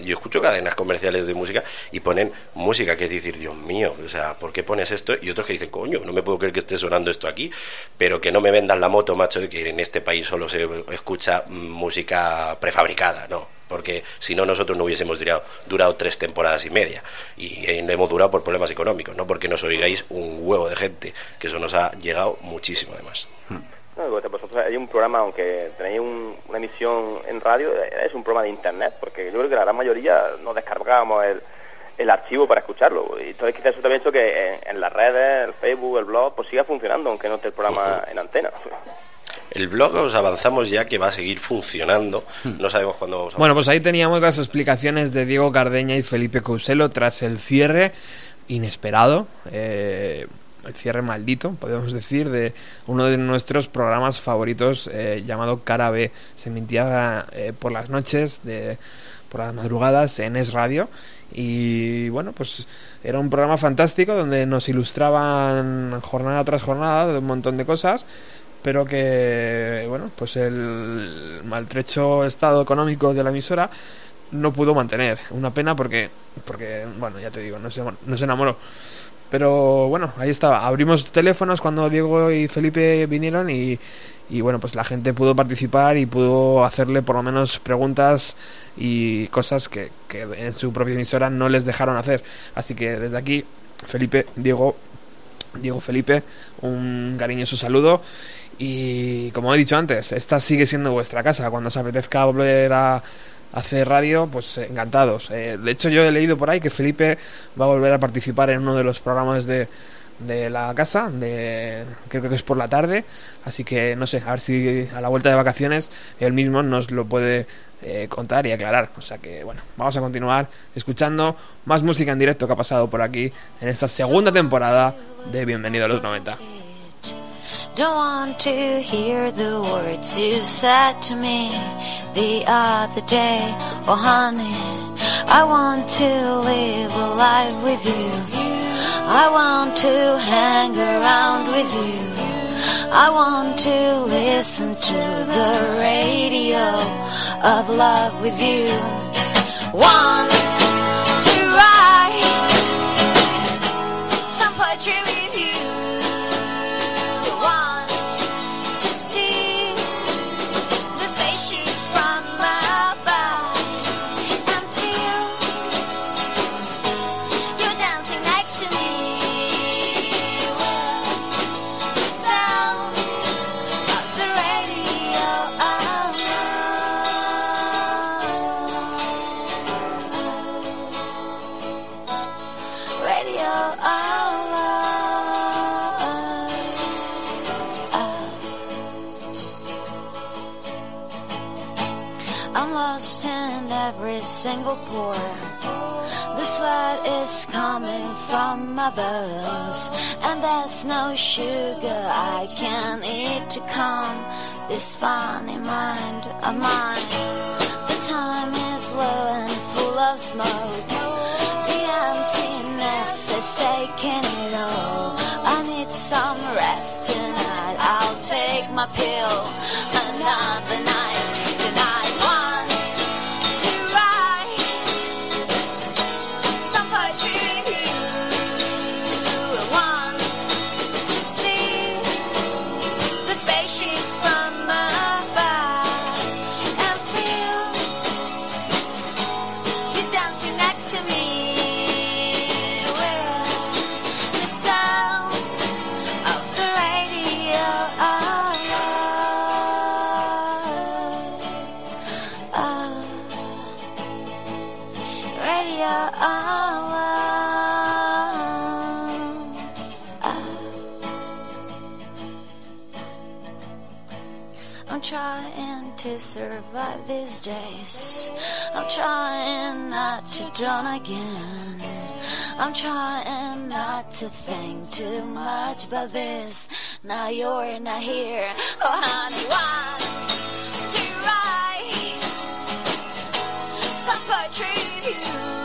Yo escucho cadenas comerciales de música y ponen música que es decir, Dios mío, o sea, ¿por qué pones esto? Y otros que dicen, coño, no me puedo creer que esté sonando esto aquí, pero que no me vendan la moto, macho, de que en este país solo se escucha música prefabricada, no porque si no nosotros no hubiésemos durado, durado tres temporadas y media y eh, hemos durado por problemas económicos, no porque nos oigáis un huevo de gente, que eso nos ha llegado muchísimo además. No, vosotros hay un programa, aunque tenéis una emisión en radio, eh, es un programa de internet, porque yo creo que la gran mayoría no descargábamos el, el archivo para escucharlo. Y entonces quizás eso también ha hecho que en, las redes, el Facebook, el blog, pues siga funcionando, aunque no esté el programa en antena. El blog os avanzamos ya que va a seguir funcionando. No sabemos cuándo vamos a... Bueno, pues ahí teníamos las explicaciones de Diego Cardeña y Felipe Couselo tras el cierre inesperado. Eh, el cierre maldito, podemos decir, de uno de nuestros programas favoritos eh, llamado Cara B. Se emitía eh, por las noches, de, por las madrugadas en Es Radio. Y bueno, pues era un programa fantástico donde nos ilustraban jornada tras jornada de un montón de cosas pero que, bueno, pues el maltrecho estado económico de la emisora no pudo mantener. Una pena porque, porque bueno, ya te digo, no se, no se enamoró. Pero bueno, ahí estaba. Abrimos teléfonos cuando Diego y Felipe vinieron y, y bueno, pues la gente pudo participar y pudo hacerle por lo menos preguntas y cosas que, que en su propia emisora no les dejaron hacer. Así que desde aquí, Felipe, Diego, Diego Felipe, un cariñoso saludo y como he dicho antes, esta sigue siendo vuestra casa. Cuando os apetezca volver a hacer radio, pues eh, encantados. Eh, de hecho, yo he leído por ahí que Felipe va a volver a participar en uno de los programas de, de la casa, de, creo que es por la tarde. Así que no sé, a ver si a la vuelta de vacaciones él mismo nos lo puede eh, contar y aclarar. O sea que, bueno, vamos a continuar escuchando más música en directo que ha pasado por aquí en esta segunda temporada de Bienvenido a los 90. Don't want to hear the words you said to me the other day. Oh, honey, I want to live a life with you. I want to hang around with you. I want to listen to the radio of love with you. Want to write some poetry sugar I can eat to calm this funny mind of mine. The time is low and full of smoke. The emptiness is taking it all. I need some rest tonight. I'll take my pill another night. Survive these days. I'm trying not to drown again. I'm trying not to think too much about this. Now you're not here. Oh, honey, want to write some poetry you.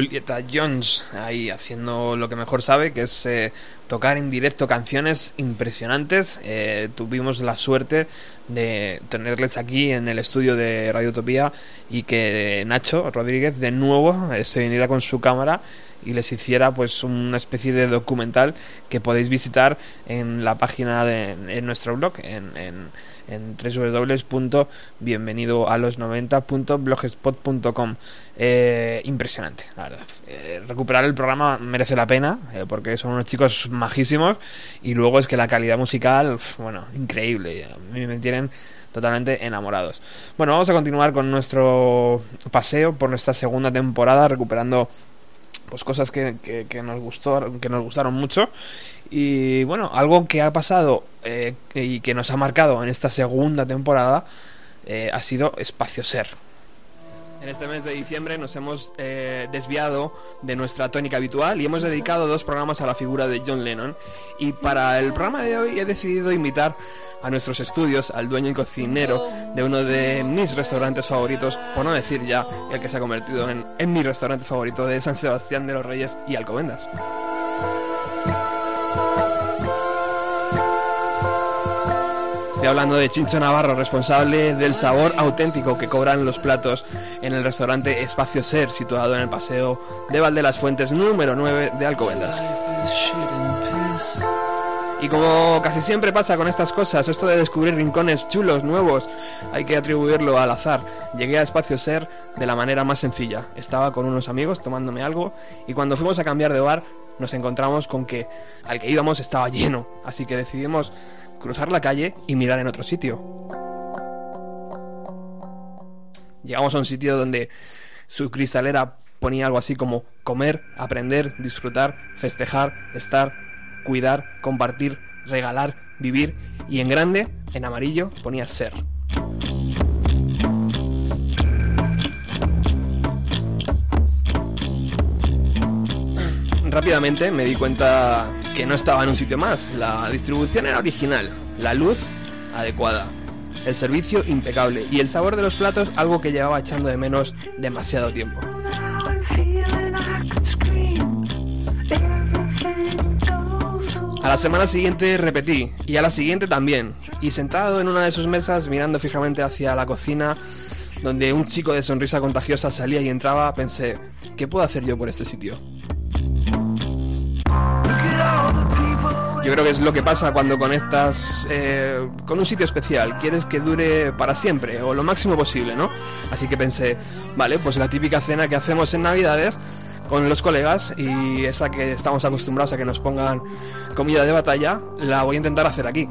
Julieta Jones ahí haciendo lo que mejor sabe, que es eh, tocar en directo canciones impresionantes. Eh, tuvimos la suerte de tenerles aquí en el estudio de Radio Utopía y que Nacho Rodríguez de nuevo eh, se viniera con su cámara y les hiciera pues una especie de documental que podéis visitar en la página de en nuestro blog en, en, en www.bienvenidoalos90.blogspot.com eh, impresionante la verdad Eh, recuperar el programa merece la pena eh, porque son unos chicos majísimos y luego es que la calidad musical bueno increíble a mí me tienen totalmente enamorados. Bueno, vamos a continuar con nuestro paseo por nuestra segunda temporada, recuperando pues cosas que, que, nos gustó que nos gustaron mucho. Y bueno algo que ha pasado eh, y que nos ha marcado en esta segunda temporada eh, ha sido espacio ser en este mes de diciembre nos hemos eh, desviado de nuestra tónica habitual y hemos dedicado dos programas a la figura de John Lennon. Y para el programa de hoy he decidido invitar a nuestros estudios al dueño y cocinero de uno de mis restaurantes favoritos, por no decir ya el que se ha convertido en, en mi restaurante favorito de San Sebastián de los Reyes y Alcobendas. Estoy hablando de Chincho Navarro, responsable del sabor auténtico que cobran los platos en el restaurante Espacio Ser, situado en el paseo de Valde las Fuentes número 9 de Alcobendas. Y como casi siempre pasa con estas cosas, esto de descubrir rincones chulos, nuevos, hay que atribuirlo al azar. Llegué a Espacio Ser de la manera más sencilla. Estaba con unos amigos tomándome algo y cuando fuimos a cambiar de bar nos encontramos con que al que íbamos estaba lleno, así que decidimos cruzar la calle y mirar en otro sitio. Llegamos a un sitio donde su cristalera ponía algo así como comer, aprender, disfrutar, festejar, estar, cuidar, compartir, regalar, vivir y en grande, en amarillo, ponía ser. Rápidamente me di cuenta que no estaba en un sitio más. La distribución era original, la luz adecuada, el servicio impecable y el sabor de los platos algo que llevaba echando de menos demasiado tiempo. A la semana siguiente repetí y a la siguiente también. Y sentado en una de sus mesas mirando fijamente hacia la cocina donde un chico de sonrisa contagiosa salía y entraba, pensé, ¿qué puedo hacer yo por este sitio? Yo creo que es lo que pasa cuando conectas eh, con un sitio especial. Quieres que dure para siempre o lo máximo posible, ¿no? Así que pensé, vale, pues la típica cena que hacemos en Navidades con los colegas y esa que estamos acostumbrados a que nos pongan comida de batalla, la voy a intentar hacer aquí.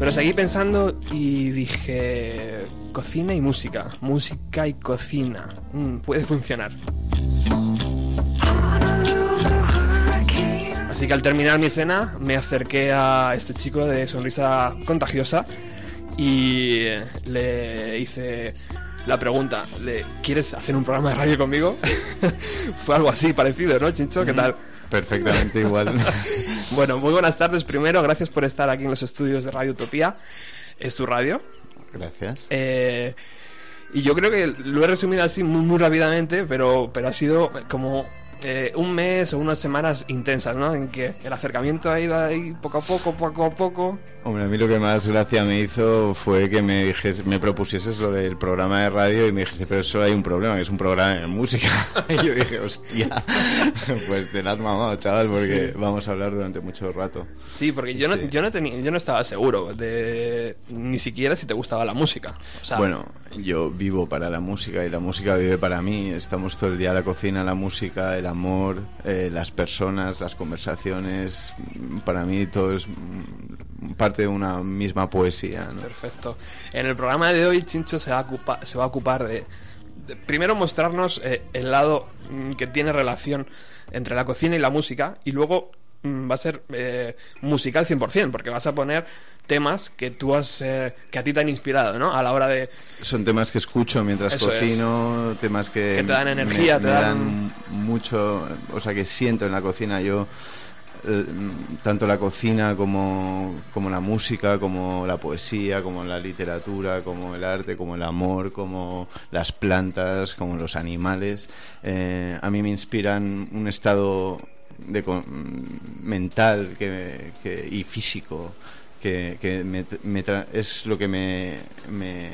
Pero seguí pensando y dije, cocina y música, música y cocina, mm, puede funcionar. Así que al terminar mi cena me acerqué a este chico de sonrisa contagiosa y le hice la pregunta de ¿quieres hacer un programa de radio conmigo? Fue algo así parecido, ¿no, Chincho? ¿Qué tal? Perfectamente igual. bueno, muy buenas tardes primero, gracias por estar aquí en los estudios de Radio Utopía. Es tu radio. Gracias. Eh, y yo creo que lo he resumido así muy, muy rápidamente, pero, pero ha sido como eh, un mes o unas semanas intensas, ¿no? En que el acercamiento ha ido ahí poco a poco, poco a poco. Hombre, a mí lo que más gracia me hizo fue que me dijese, me propusieses lo del programa de radio y me dijiste, pero eso hay un problema, que es un programa de música. y yo dije, hostia, pues te la has mamado, chaval, porque vamos a hablar durante mucho rato. Sí, porque yo no, yo no tenía, yo no estaba seguro de ni siquiera si te gustaba la música. O sea, Bueno, yo vivo para la música y la música vive para mí. Estamos todo el día en la cocina, la música, el amor, eh, las personas, las conversaciones. Para mí todo es mm, parte de una misma poesía. Perfecto. En el programa de hoy, Chincho se va a, ocupa- se va a ocupar de, primero mostrarnos eh, el lado mm, que tiene relación entre la cocina y la música y luego mm, va a ser eh, musical 100%, porque vas a poner temas que tú has eh, que a ti te han inspirado, ¿no? A la hora de Son temas que escucho mientras Eso es. cocino, temas que, Que te dan energía, me, te me dan- mucho, o sea, que siento en la cocina yo eh, tanto la cocina como, como la música, como la poesía, como la literatura, como el arte, como el amor, como las plantas, como los animales, eh, a mí me inspiran un estado de mental que, que- y físico que, que me tra- es lo que me, me,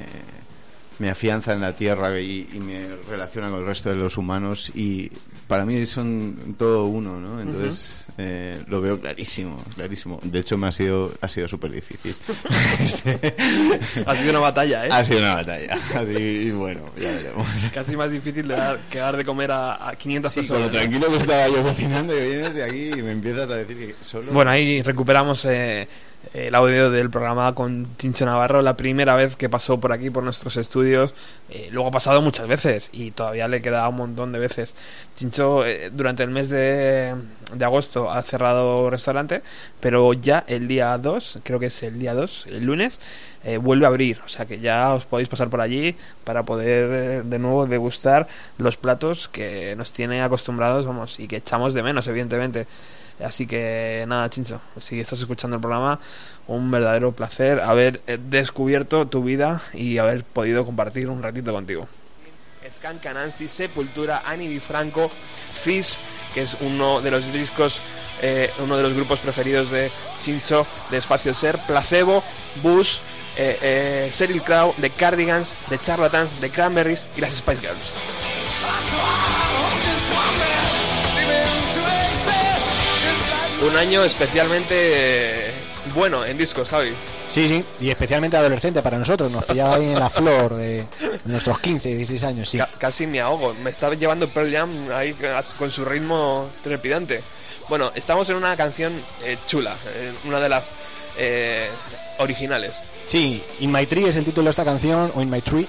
me afianza en la tierra y, y me relaciona con el resto de los humanos y para mí son todo uno, ¿no? Entonces eh, lo veo clarísimo, clarísimo. De hecho me ha sido ha sido súper difícil. ha sido una batalla, ¿eh? Ha sido una batalla. Así, bueno, ya veremos. Casi más difícil de dar, que dar de comer a, a 500 Sí, con personas. lo ¿no? tranquilo que estaba yo cocinando y vienes de aquí y me empiezas a decir que solo... Bueno, ahí recuperamos eh, el audio del programa con Chincho Navarro, la primera vez que pasó por aquí, por nuestros estudios. Eh, luego ha pasado muchas veces y todavía le queda un montón de veces. Chincho, eh, durante el mes de, de agosto ha cerrado restaurante, pero ya el día 2, creo que es el día 2, el lunes, eh, vuelve a abrir. O sea que ya os podéis pasar por allí para poder de nuevo degustar los platos que nos tiene acostumbrados, vamos, y que echamos de menos, evidentemente. Así que nada, Chincho, si estás escuchando el programa, un verdadero placer haber eh, descubierto tu vida y haber podido compartir un ratito contigo. Scan Canansi, Sepultura, Ani Di Franco, Fish, que es uno de los discos, eh, uno de los grupos preferidos de Chincho, de Espacio Ser, Placebo, Bush, eh, eh, Crow, The Cardigans, The Charlatans, The Cranberries y las Spice Girls. Un año especialmente eh, bueno en discos, Javi. Sí, sí, y especialmente adolescente para nosotros, nos pillaba ahí en la flor de nuestros 15, 16 años, sí. Ca- casi me ahogo. Me estaba llevando Pearl Jam ahí con su ritmo trepidante. Bueno, estamos en una canción eh, chula, eh, una de las eh, originales. Sí, In My Tree es el título de esta canción, o In My Tree,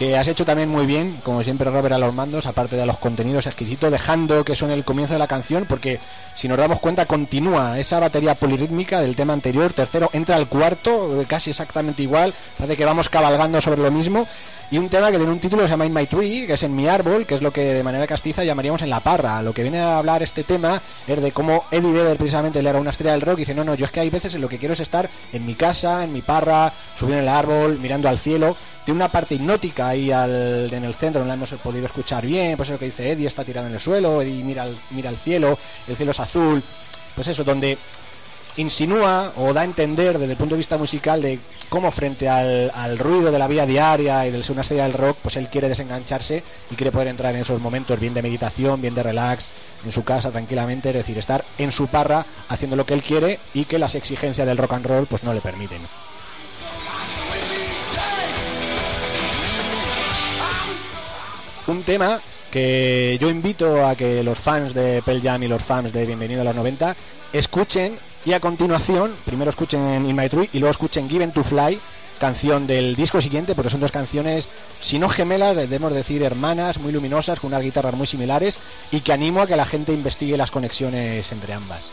que has hecho también muy bien, como siempre Robert a los mandos, aparte de los contenidos exquisitos, dejando que suene el comienzo de la canción, porque si nos damos cuenta continúa esa batería polirítmica del tema anterior, tercero entra al cuarto, eh, casi exactamente igual, parece que vamos cabalgando sobre lo mismo, y un tema que tiene un título que se llama In My Tree, que es en mi árbol, que es lo que de manera castiza llamaríamos en la parra. Lo que viene a hablar este tema es de cómo Eddie Vedder precisamente él era una estrella del rock y dice, no, no, yo es que hay veces en lo que quiero es estar en mi casa, en mi parra, subiendo en el árbol, mirando al cielo. Tiene una parte hipnótica ahí al- en el centro, no la hemos podido escuchar bien, pues es lo que dice Eddie, está tirado en el suelo, Eddie mira al, mira al cielo, el cielo es azul, pues eso, donde insinúa o da a entender desde el punto de vista musical de cómo frente al, al ruido de la vida diaria y del ser una estrella del rock, pues él quiere desengancharse y quiere poder entrar en esos momentos bien de meditación, bien de relax, en su casa tranquilamente, es decir, estar en su parra haciendo lo que él quiere y que las exigencias del rock and roll pues no le permiten. Un tema que yo invito a que los fans de Pearl Jam y los fans de Bienvenido a los 90 escuchen y a continuación, primero escuchen In My Tree y luego escuchen Given to Fly, canción del disco siguiente, porque son dos canciones, si no gemelas, debemos decir hermanas, muy luminosas, con unas guitarras muy similares y que animo a que la gente investigue las conexiones entre ambas.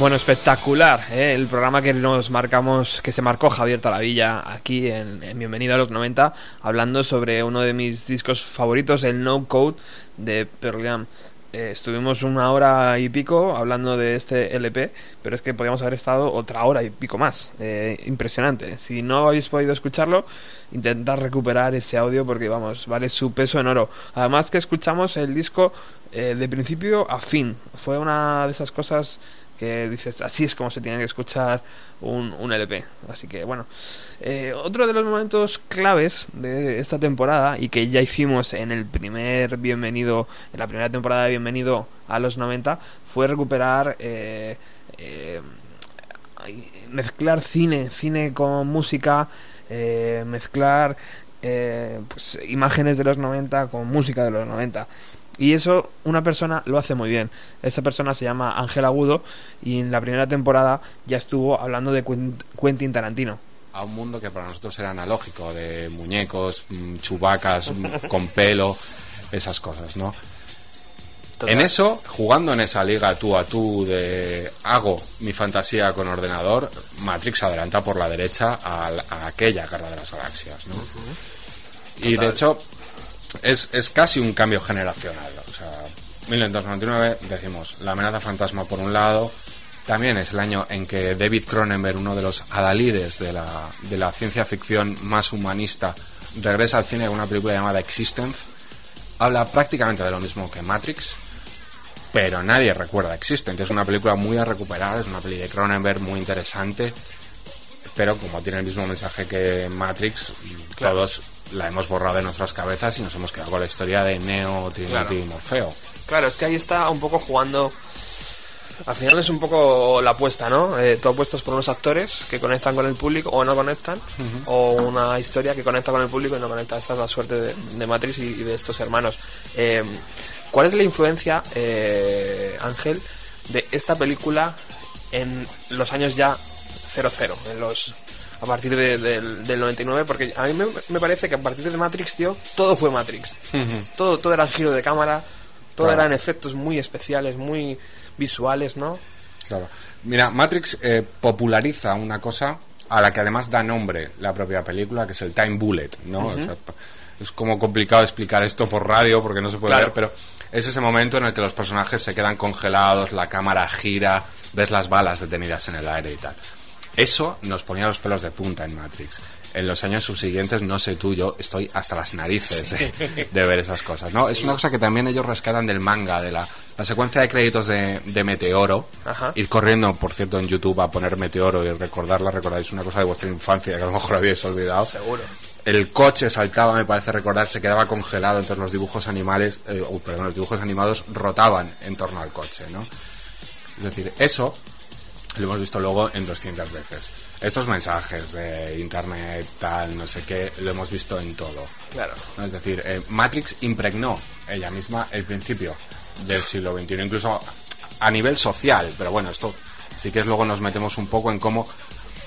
Bueno, espectacular, ¿eh? el programa que nos marcamos, que se marcó Javier Talavilla aquí en, en Bienvenido a los 90, hablando sobre uno de mis discos favoritos, el No Code de Pearl Jam. Eh, estuvimos una hora y pico hablando de este LP, pero es que podríamos haber estado otra hora y pico más. Eh, impresionante. Si no habéis podido escucharlo, intentad recuperar ese audio porque, vamos, vale su peso en oro. Además que escuchamos el disco eh, de principio a fin. Fue una de esas cosas que dices, así es como se tiene que escuchar un, un LP. Así que bueno, eh, otro de los momentos claves de esta temporada y que ya hicimos en el primer bienvenido, en la primera temporada de Bienvenido a los 90, fue recuperar... Eh, eh, mezclar cine, cine con música, eh, mezclar eh, pues, imágenes de los 90 con música de los 90. Y eso una persona lo hace muy bien. Esa persona se llama Ángel Agudo y en la primera temporada ya estuvo hablando de Quent- Quentin Tarantino. a un mundo que para nosotros era analógico, de muñecos, mm, chubacas mm, con pelo, esas cosas, ¿no? En eso, jugando en esa liga tú a tú de hago mi fantasía con ordenador, Matrix adelanta por la derecha a, la- a aquella guerra de las galaxias, ¿no? Y de hecho, es, es casi un cambio generacional. O sea, 1999 decimos la amenaza fantasma por un lado. También es el año en que David Cronenberg, uno de los adalides de la, de la ciencia ficción más humanista, regresa al cine con una película llamada Existence. Habla prácticamente de lo mismo que Matrix, pero nadie recuerda Existence. Es una película muy a recuperar, es una película de Cronenberg muy interesante, pero como tiene el mismo mensaje que Matrix, Claro. todos la hemos borrado de nuestras cabezas y nos hemos quedado con la historia de Neo, Trinity Claro. y Morfeo. Claro, es que ahí está un poco jugando. Al final es un poco la apuesta, ¿no? Eh, tú apuestas por unos actores que conectan con el público o no conectan, o una historia que conecta con el público y no conecta. Esta es la suerte de, de Matrix y, y de estos hermanos. Eh, ¿Cuál es la influencia, eh, Ángel, de esta película en los años ya 00? En los, a partir de- del, del 99, porque a mí me, me parece que a partir de Matrix, tío, todo fue Matrix. Todo, todo era giro de cámara, todo Claro. eran efectos muy especiales, muy visuales, ¿no? Claro. Mira, Matrix eh, populariza una cosa a la que además da nombre la propia película, que es el time bullet, ¿no? Ujú. O sea, es como complicado explicar esto por radio porque no se puede Claro. ver, pero es ese momento en el que los personajes se quedan congelados, la cámara gira, ves las balas detenidas en el aire y tal. Eso nos ponía los pelos de punta en Matrix. En los años subsiguientes, no sé tú, yo estoy hasta las narices de, de ver esas cosas, ¿no? Es una cosa que también ellos rescatan del manga, de la, la secuencia de créditos de, de Meteoro. Ajá. Ir corriendo, por cierto, en YouTube a poner Meteoro y recordarla, recordáis una cosa de vuestra infancia que a lo mejor habíais olvidado. Seguro. El coche saltaba, me parece recordar, se quedaba congelado, entonces los dibujos animales, eh, oh, perdón, los dibujos animados rotaban en torno al coche, ¿no? Es decir, eso lo hemos visto luego en 200 veces. Estos mensajes de internet, tal, no sé qué, lo hemos visto en todo. Claro. ¿no? Es decir, eh, Matrix impregnó ella misma el principio del siglo XXI, incluso a nivel social, pero bueno, esto sí que es luego nos metemos un poco en cómo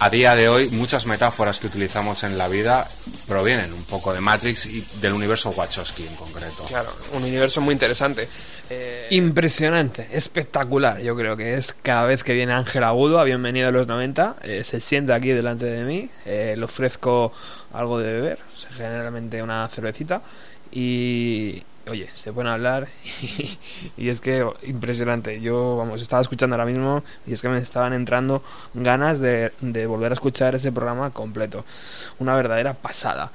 a día de hoy muchas metáforas que utilizamos en la vida provienen un poco de Matrix y del universo Wachowski en concreto. Claro, un universo muy interesante. Eh, Impresionante, espectacular. Yo creo que es cada vez que viene Ángel Agudo a Bienvenido a los 90, eh, se sienta aquí delante de mí, eh, le ofrezco algo de beber, generalmente una cervecita, y oye, se a hablar y, es que impresionante. Yo, vamos, estaba escuchando ahora mismo y es que me estaban entrando ganas de, de volver a escuchar ese programa completo. Una verdadera pasada.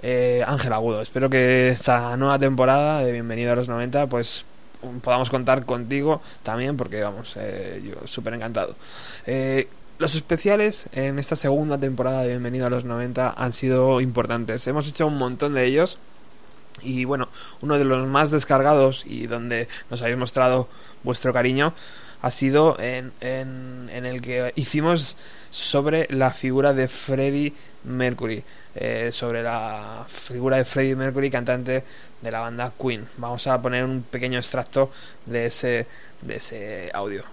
Eh, Ángel Agudo, espero que esta nueva temporada de Bienvenido a los 90 pues podamos contar contigo también porque vamos, eh, yo súper encantado. Eh, los especiales en esta segunda temporada de Bienvenido a los 90 han sido importantes. Hemos hecho un montón de ellos y bueno, uno de los más descargados y donde nos habéis mostrado vuestro cariño ha sido en, en, en el que hicimos sobre la figura de Freddie Mercury. eh, sobre la figura de Freddie Mercury, cantante de la banda Queen. Vamos a poner un pequeño extracto de ese, de ese audio.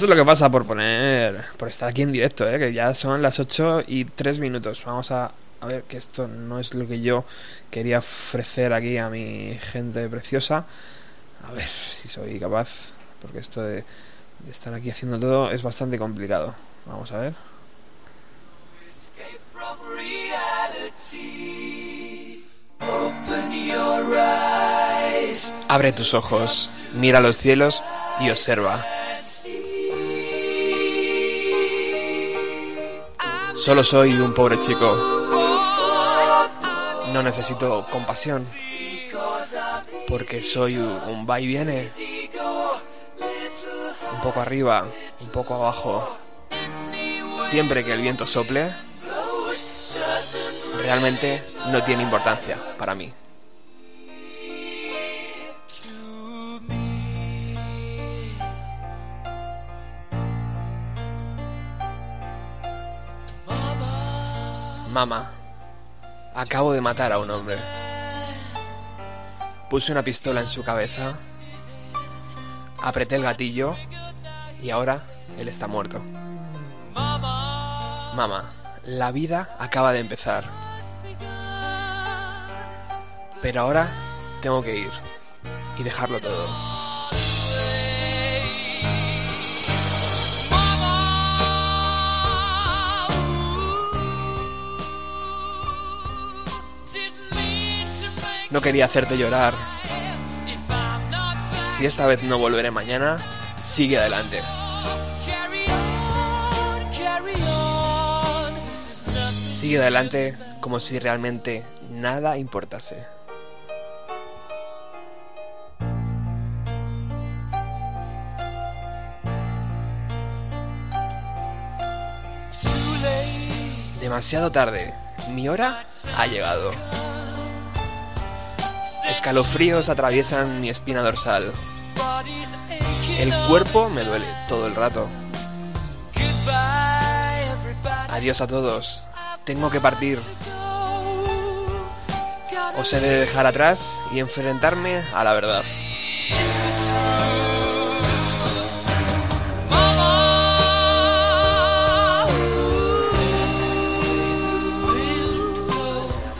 Eso es lo que pasa por poner. por estar aquí en directo, ¿eh? que ya son las 8 y 3 minutos. Vamos a, a ver que esto no es lo que yo quería ofrecer aquí a mi gente preciosa. A ver si soy capaz, porque esto de, de estar aquí haciendo todo es bastante complicado. Vamos a ver. Abre tus ojos, mira los cielos y observa. Solo soy un pobre chico. No necesito compasión. Porque soy un va y viene. Un poco arriba, un poco abajo. Siempre que el viento sople, realmente no tiene importancia para mí. Mamá, acabo de matar a un hombre. Puse una pistola en su cabeza, apreté el gatillo y ahora él está muerto. Mamá, la vida acaba de empezar. Pero ahora tengo que ir y dejarlo todo. No quería hacerte llorar. Si esta vez no volveré mañana, sigue adelante. Sigue adelante como si realmente nada importase. Demasiado tarde. Mi hora ha llegado. Escalofríos atraviesan mi espina dorsal. El cuerpo me duele todo el rato. Adiós a todos. Tengo que partir. Os he de dejar atrás y enfrentarme a la verdad.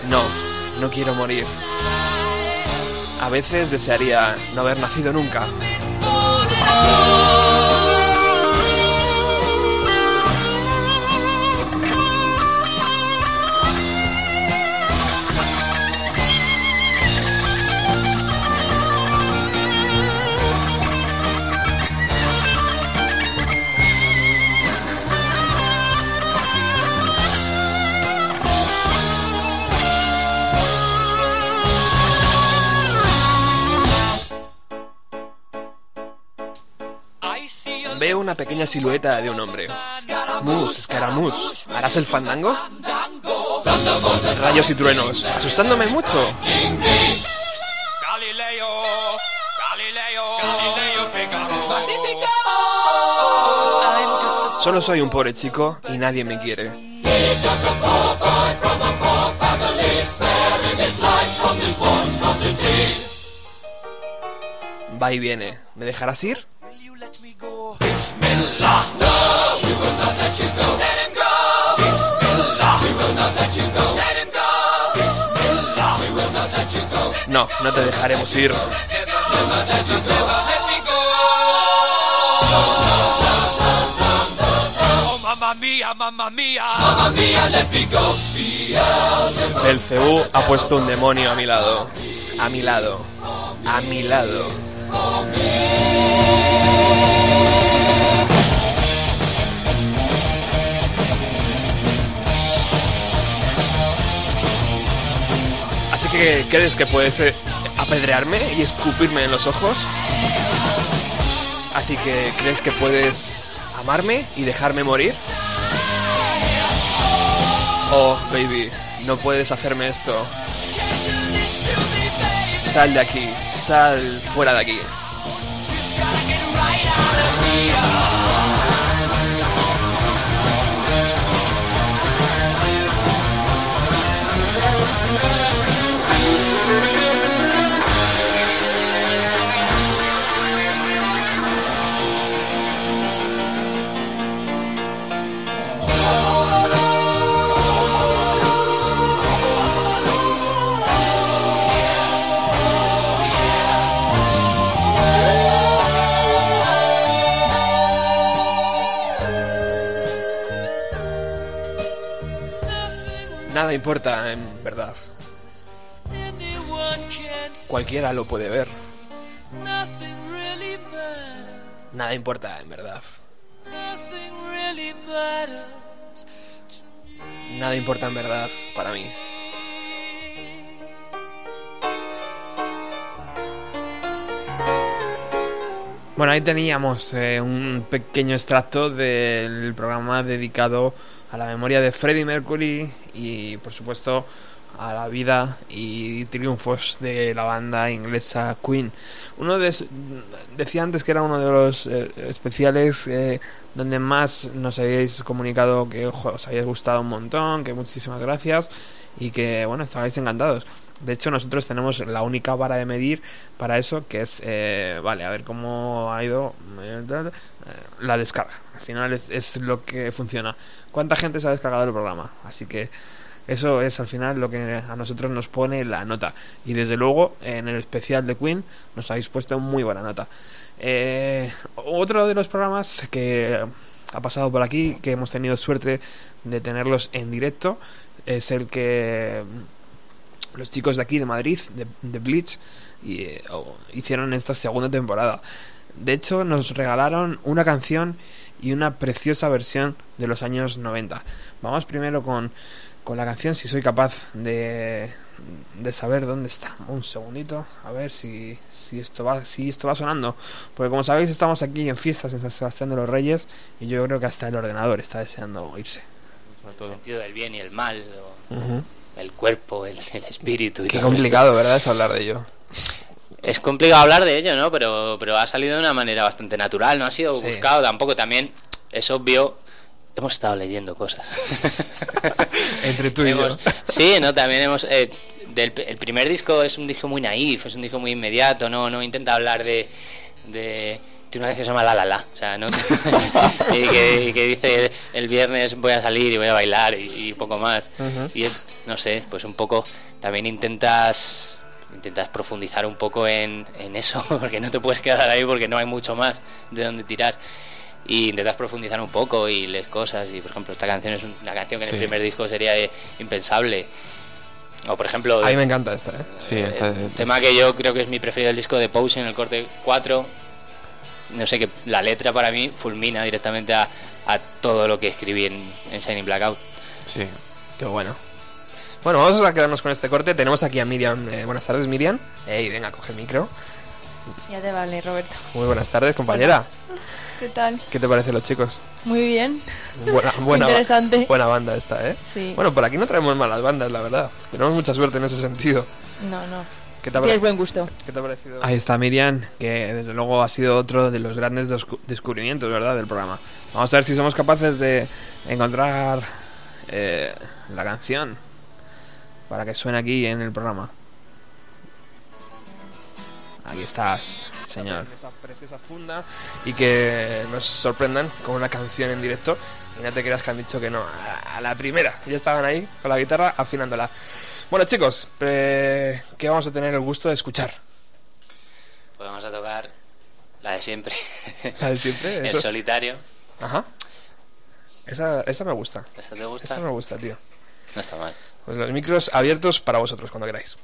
No, no quiero morir. A veces desearía no haber nacido nunca. Una pequeña silueta de un hombre. Mus, escaramuz, ¿harás el fandango? Rayos y truenos, asustándome mucho. Solo soy un pobre chico y nadie me quiere. Va y viene. ¿Me dejarás ir? No, no te dejaremos ir. Oh, mamma mia, mamma mia. Mamma mia, let me go. Beelzebub. El CU ha puesto un demonio a mi lado. A mi lado. A mi lado. ¿Crees que puedes eh, apedrearme y escupirme en los ojos? Así que, ¿crees que puedes amarme y dejarme morir? Oh, baby, no puedes hacerme esto. Sal de aquí, sal fuera de aquí. Nada importa en verdad. Cualquiera lo puede ver. Nada importa en verdad. Nada importa en verdad para mí. Bueno, ahí teníamos eh, un pequeño extracto del programa dedicado a la memoria de Freddie Mercury y, por supuesto, a la vida y triunfos de la banda inglesa Queen. Uno de, decía antes que era uno de los eh, especiales eh, donde más nos habéis comunicado que os habéis gustado un montón, que muchísimas gracias y que bueno, estabais encantados. De hecho, nosotros tenemos la única vara de medir para eso, que es, eh, vale, a ver cómo ha ido eh, la descarga. Al final es, es lo que funciona. ¿Cuánta gente se ha descargado el programa? Así que eso es al final lo que a nosotros nos pone la nota. Y desde luego, en el especial de Queen, nos habéis puesto muy buena nota. Eh, otro de los programas que ha pasado por aquí, que hemos tenido suerte de tenerlos en directo, es el que los chicos de aquí de Madrid, de, de Bleach, y, eh, oh, hicieron esta segunda temporada. De hecho, nos regalaron una canción y una preciosa versión de los años 90. Vamos primero con, con la canción, si soy capaz de, de saber dónde está. Un segundito, a ver si, si, esto va, si esto va sonando. Porque como sabéis, estamos aquí en fiestas en San Sebastián de los Reyes y yo creo que hasta el ordenador está deseando irse. El sentido del bien y el mal, o. el cuerpo, el, el espíritu. Y Qué todo complicado, esto. ¿verdad? Es hablar de ello. Es complicado hablar de ello, ¿no? Pero, pero ha salido de una manera bastante natural, no ha sido Sí. buscado tampoco. También es obvio, hemos estado leyendo cosas. Entre tú y yo. Hemos- Sí, ¿no? También hemos... eh, del, el primer disco es un disco muy naif, es un disco muy inmediato, no, no intenta hablar de... de tiene una canción que se llama La La La, o sea, ¿no? y, que, y que dice el viernes voy a salir y voy a bailar y, y poco más. Y es- no sé, pues un poco también intentas intentas profundizar un poco en, en eso, porque no te puedes quedar ahí porque no hay mucho más de donde tirar. Y intentas profundizar un poco y lees cosas. Y por ejemplo, esta canción es una canción que en Sí. el primer disco sería eh, impensable. O por ejemplo, A mí me encanta esta, ¿eh? Sí, esta el tema que yo creo que es mi preferido del disco de Pose en el corte 4. No sé, que la letra para mí fulmina directamente a, a todo lo que escribí en, en Shining Blackout. Sí. Qué bueno. Bueno, vamos a quedarnos con este corte. Tenemos aquí a Miriam. Eh, buenas tardes, Miriam. Ey, venga, coge el micro. Ya te vale, Roberto. Muy buenas tardes, compañera. ¿Qué tal? ¿Qué te parecen los chicos? Muy bien. Buena, buena, Interesante. buena banda esta, ¿eh? Sí. Bueno, por aquí no traemos malas bandas, la verdad. Tenemos mucha suerte en ese sentido. No, no. ¿Qué te ha Tienes buen gusto. ¿Qué te ha parecido? Ahí está Miriam, que desde luego ha sido otro de los grandes descu- descubrimientos, ¿verdad?, del programa. Vamos a ver si somos capaces de encontrar eh, la canción para que suene aquí en el programa. Aquí estás, señor. Esa preciosa funda y que nos sorprendan con una canción en directo. Y no te creas que han dicho que no, a, a la primera. Ya estaban ahí con la guitarra afinándola. Bueno, chicos, eh, ¿qué vamos a tener el gusto de escuchar? Pues vamos a tocar la de siempre. La de siempre, El eso. solitario. Ajá. Esa, esa me gusta. ¿Esta te gusta? Esa me gusta, tío. No está mal. Pues los micros abiertos para vosotros cuando queráis.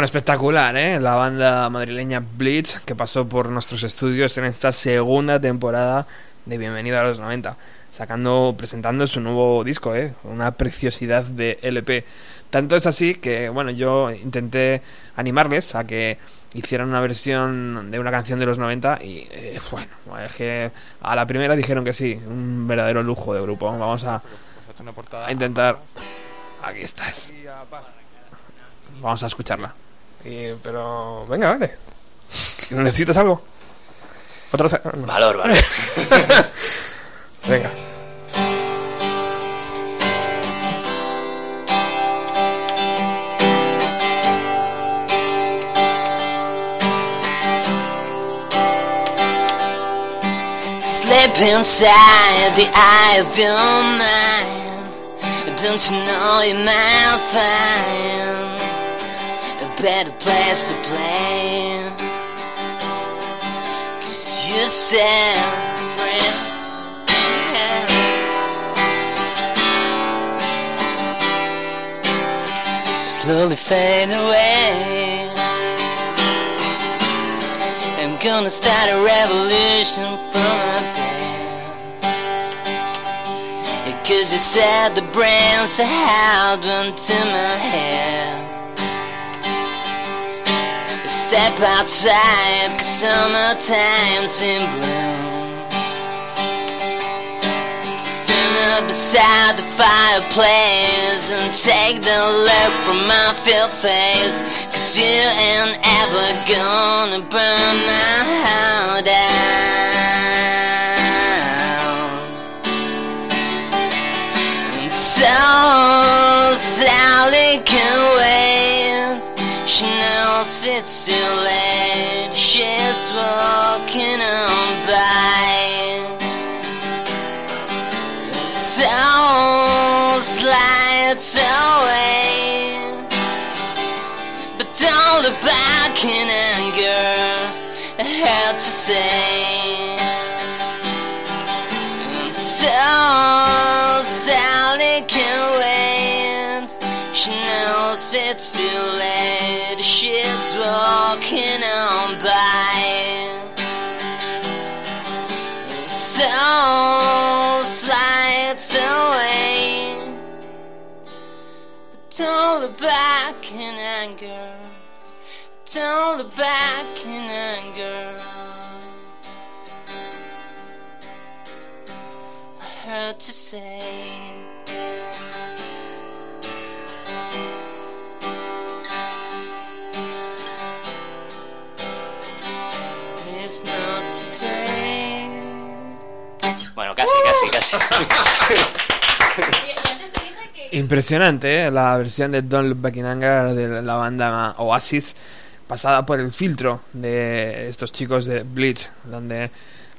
Bueno, espectacular, ¿eh? La banda madrileña Bleach que pasó por nuestros estudios en esta segunda temporada de Bienvenida a los 90, sacando, presentando su nuevo disco, ¿eh? Una preciosidad de LP. Tanto es así que, bueno, yo intenté animarles a que hicieran una versión de una canción de los 90 y, eh, bueno, es que a la primera dijeron que sí, un verdadero lujo de grupo. Vamos a, a intentar... Aquí estás. Vamos a escucharla. Y- pero, venga, vale. ¿Necesitas algo? ¿Otra ce- Valor, valor. venga. Slip inside the eye of your mind. Don't you know you might find better place to play? Cause you said, Slowly fade away. I'm gonna start a revolution from up there. Cause you said the brains I held went to my head. Step outside, cause summertime's in bloom. Stand up beside the fireplace and take the look from my filled face. Cause you ain't ever gonna burn my heart out. And so Sally can wait. Knows it's too late. She's walking on by. So slides away. But don't look back in anger. I had to say. And so Sally can wait. She knows it's too late. She's walking on by. So slides away. But don't back in anger. Don't look back in anger. I heard to say. Bueno, casi, casi, casi. Impresionante, ¿eh? La versión de Don't Look Back in Anger de la banda Oasis, pasada por el filtro de estos chicos de Bleach, donde,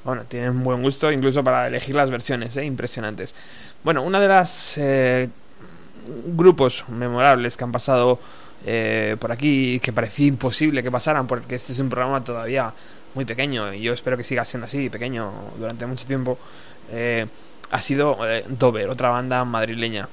bueno, tienen buen gusto incluso para elegir las versiones, ¿eh? Impresionantes. Bueno, una de las eh, grupos memorables que han pasado eh, por aquí que parecía imposible que pasaran, porque este es un programa todavía muy pequeño y yo espero que siga siendo así, pequeño durante mucho tiempo, eh, ha sido eh, Dover, otra banda madrileña.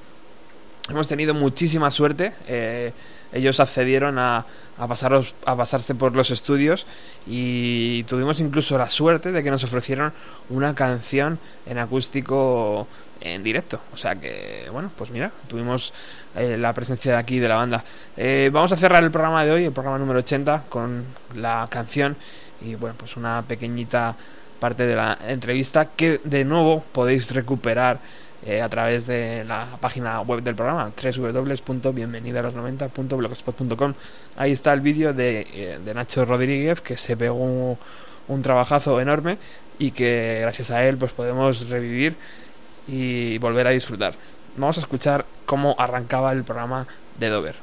Hemos tenido muchísima suerte. eh, ellos accedieron a, a, pasaros, a pasarse por los estudios y tuvimos incluso la suerte de que nos ofrecieron una canción en acústico en directo. O sea que, bueno, pues mira, tuvimos eh, la presencia de aquí de la banda. Eh, vamos a cerrar el programa de hoy, el programa número 80, con la canción y, bueno, pues una pequeñita parte de la entrevista que de nuevo podéis recuperar eh, a través de la página web del programa www.bienvenidalos90.blogspot.com ahí está el vídeo de, eh, de Nacho Rodríguez que se pegó un, un trabajazo enorme y que gracias a él pues podemos revivir y volver a disfrutar. Vamos a escuchar cómo arrancaba el programa de Dover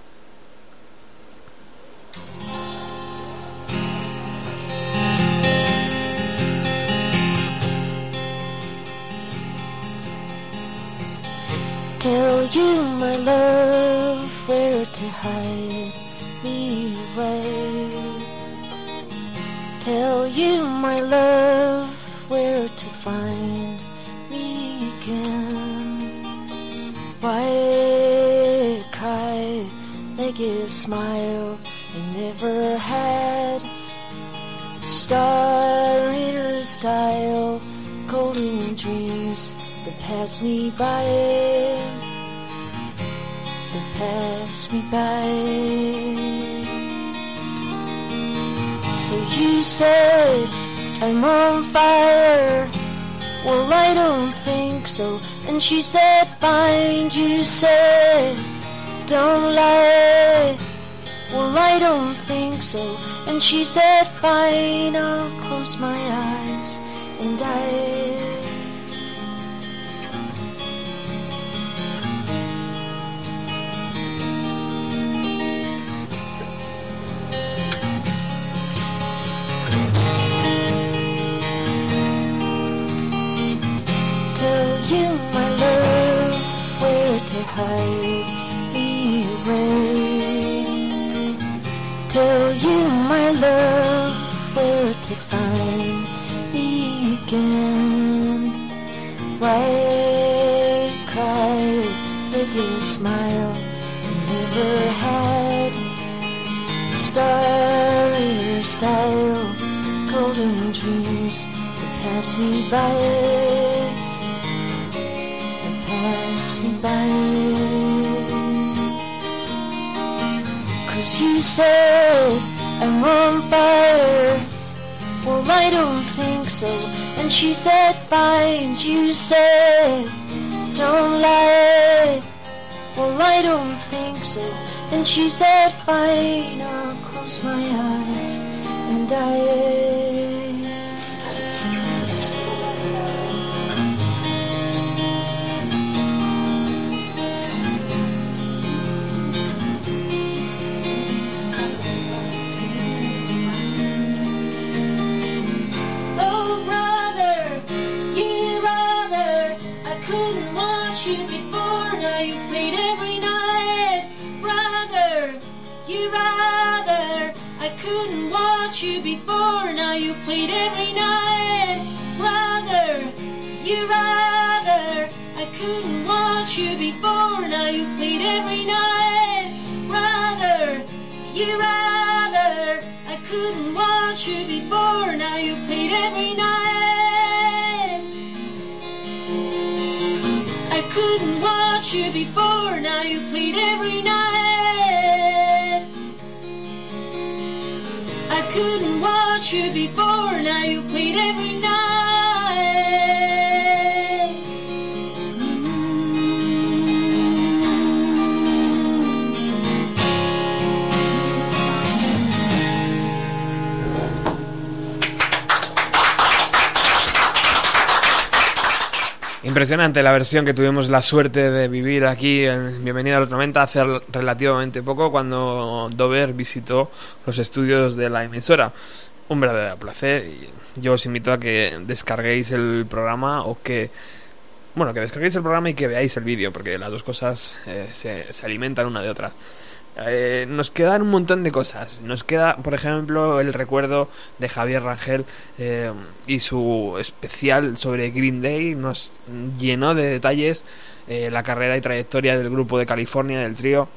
Tell you, my love, where to hide me away. Tell you, my love, where to find me again. Why cry, make you smile I never had star her style, golden dreams that pass me by, that pass me by. So you said I'm on fire. Well, I don't think so. And she said, Find you said, Don't lie. Well, I don't think so. And she said, Fine, I'll close my eyes and I. Tell you my love where to hide me away. Tell you my love where to find me again. Why cry with your smile? I never had star your style, golden dreams that pass me by me by. Cause you said I'm on fire. Well, I don't think so. And she said, Fine, you said, Don't lie. Well, I don't think so. And she said, Fine, I'll close my eyes and I. before. Now you played every night, brother. You rather I couldn't watch you before. Now you played every night, brother. You rather I couldn't watch you before. Now you played every night. I couldn't watch you before. Now you played every night. I couldn't watch you before. Now you played every night. Impresionante la versión que tuvimos la suerte de vivir aquí en Bienvenida a los 90 hace relativamente poco cuando Dover visitó los estudios de la emisora. Un verdadero placer yo os invito a que descarguéis el programa o que... Bueno, que descarguéis el programa y que veáis el vídeo porque las dos cosas eh, se, se alimentan una de otra. Eh, nos quedan un montón de cosas. Nos queda, por ejemplo, el recuerdo de Javier Rangel eh, y su especial sobre Green Day. Nos llenó de detalles la carrera y trayectoria del grupo de California, del trío.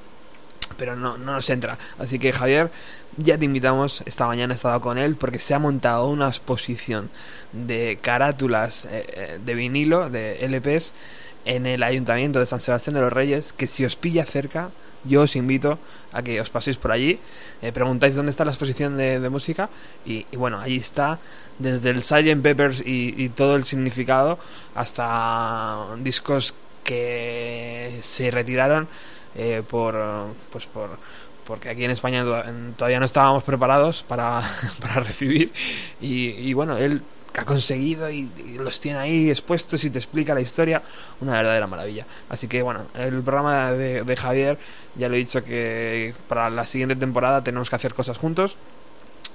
Pero no, no nos entra. Así que Javier, ya te invitamos. Esta mañana he estado con él porque se ha montado una exposición de carátulas eh, eh, de vinilo, de LPs, en el Ayuntamiento de San Sebastián de los Reyes. Que si os pilla cerca, yo os invito a que os paséis por allí, eh, preguntáis dónde está la exposición de, música y, bueno, allí está desde el Sgt. Peppers y, y todo el significado hasta discos que se retiraron eh, por pues por porque aquí en España todavía no estábamos preparados para, para recibir. Y, bueno él ha conseguido y, los tiene ahí expuestos y te explica la historia. Una verdadera maravilla. Así que bueno el programa de, de Javier ya lo he dicho que para la siguiente temporada tenemos que hacer cosas juntos.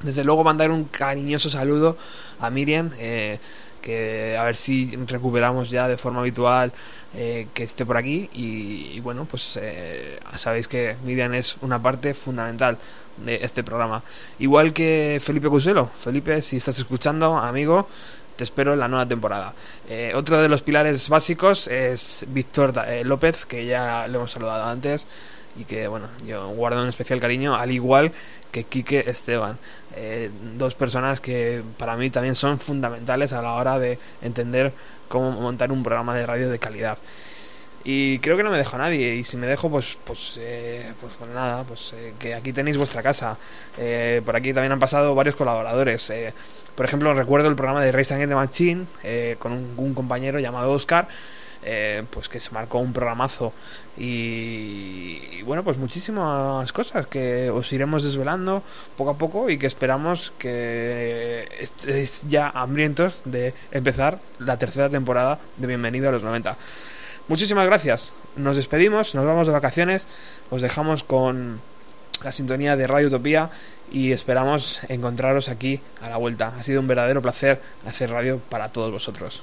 Desde luego mandar un cariñoso saludo a Miriam, eh, que a ver si recuperamos ya de forma habitual eh, que esté por aquí. Y, bueno, pues eh, sabéis que Miriam es una parte fundamental de este programa. Igual que Felipe Cuselo. Felipe, si estás escuchando, amigo, te espero en la nueva temporada. Eh, otro de los pilares básicos es Víctor López, que ya le hemos saludado antes. Y que, bueno, yo guardo un especial cariño, al igual que Quique Esteban. Eh, dos personas que para mí también son fundamentales a la hora de entender cómo montar un programa de radio de calidad. Y creo que no me dejo a nadie. Y si me dejo, pues pues, eh, pues, pues nada, pues eh, que aquí tenéis vuestra casa. Eh, por aquí también han pasado varios colaboradores. Eh, por ejemplo, recuerdo el programa de Race Against the Machine con un, un compañero llamado Oscar. Eh, pues que se marcó un programazo y, y bueno pues muchísimas cosas que os iremos desvelando poco a poco y que esperamos que estéis ya hambrientos de empezar la tercera temporada de Bienvenido a los 90 Muchísimas gracias. Nos despedimos, nos vamos de vacaciones, os dejamos con la sintonía de Radio Utopía y esperamos encontraros aquí a la vuelta. Ha sido un verdadero placer hacer radio para todos vosotros.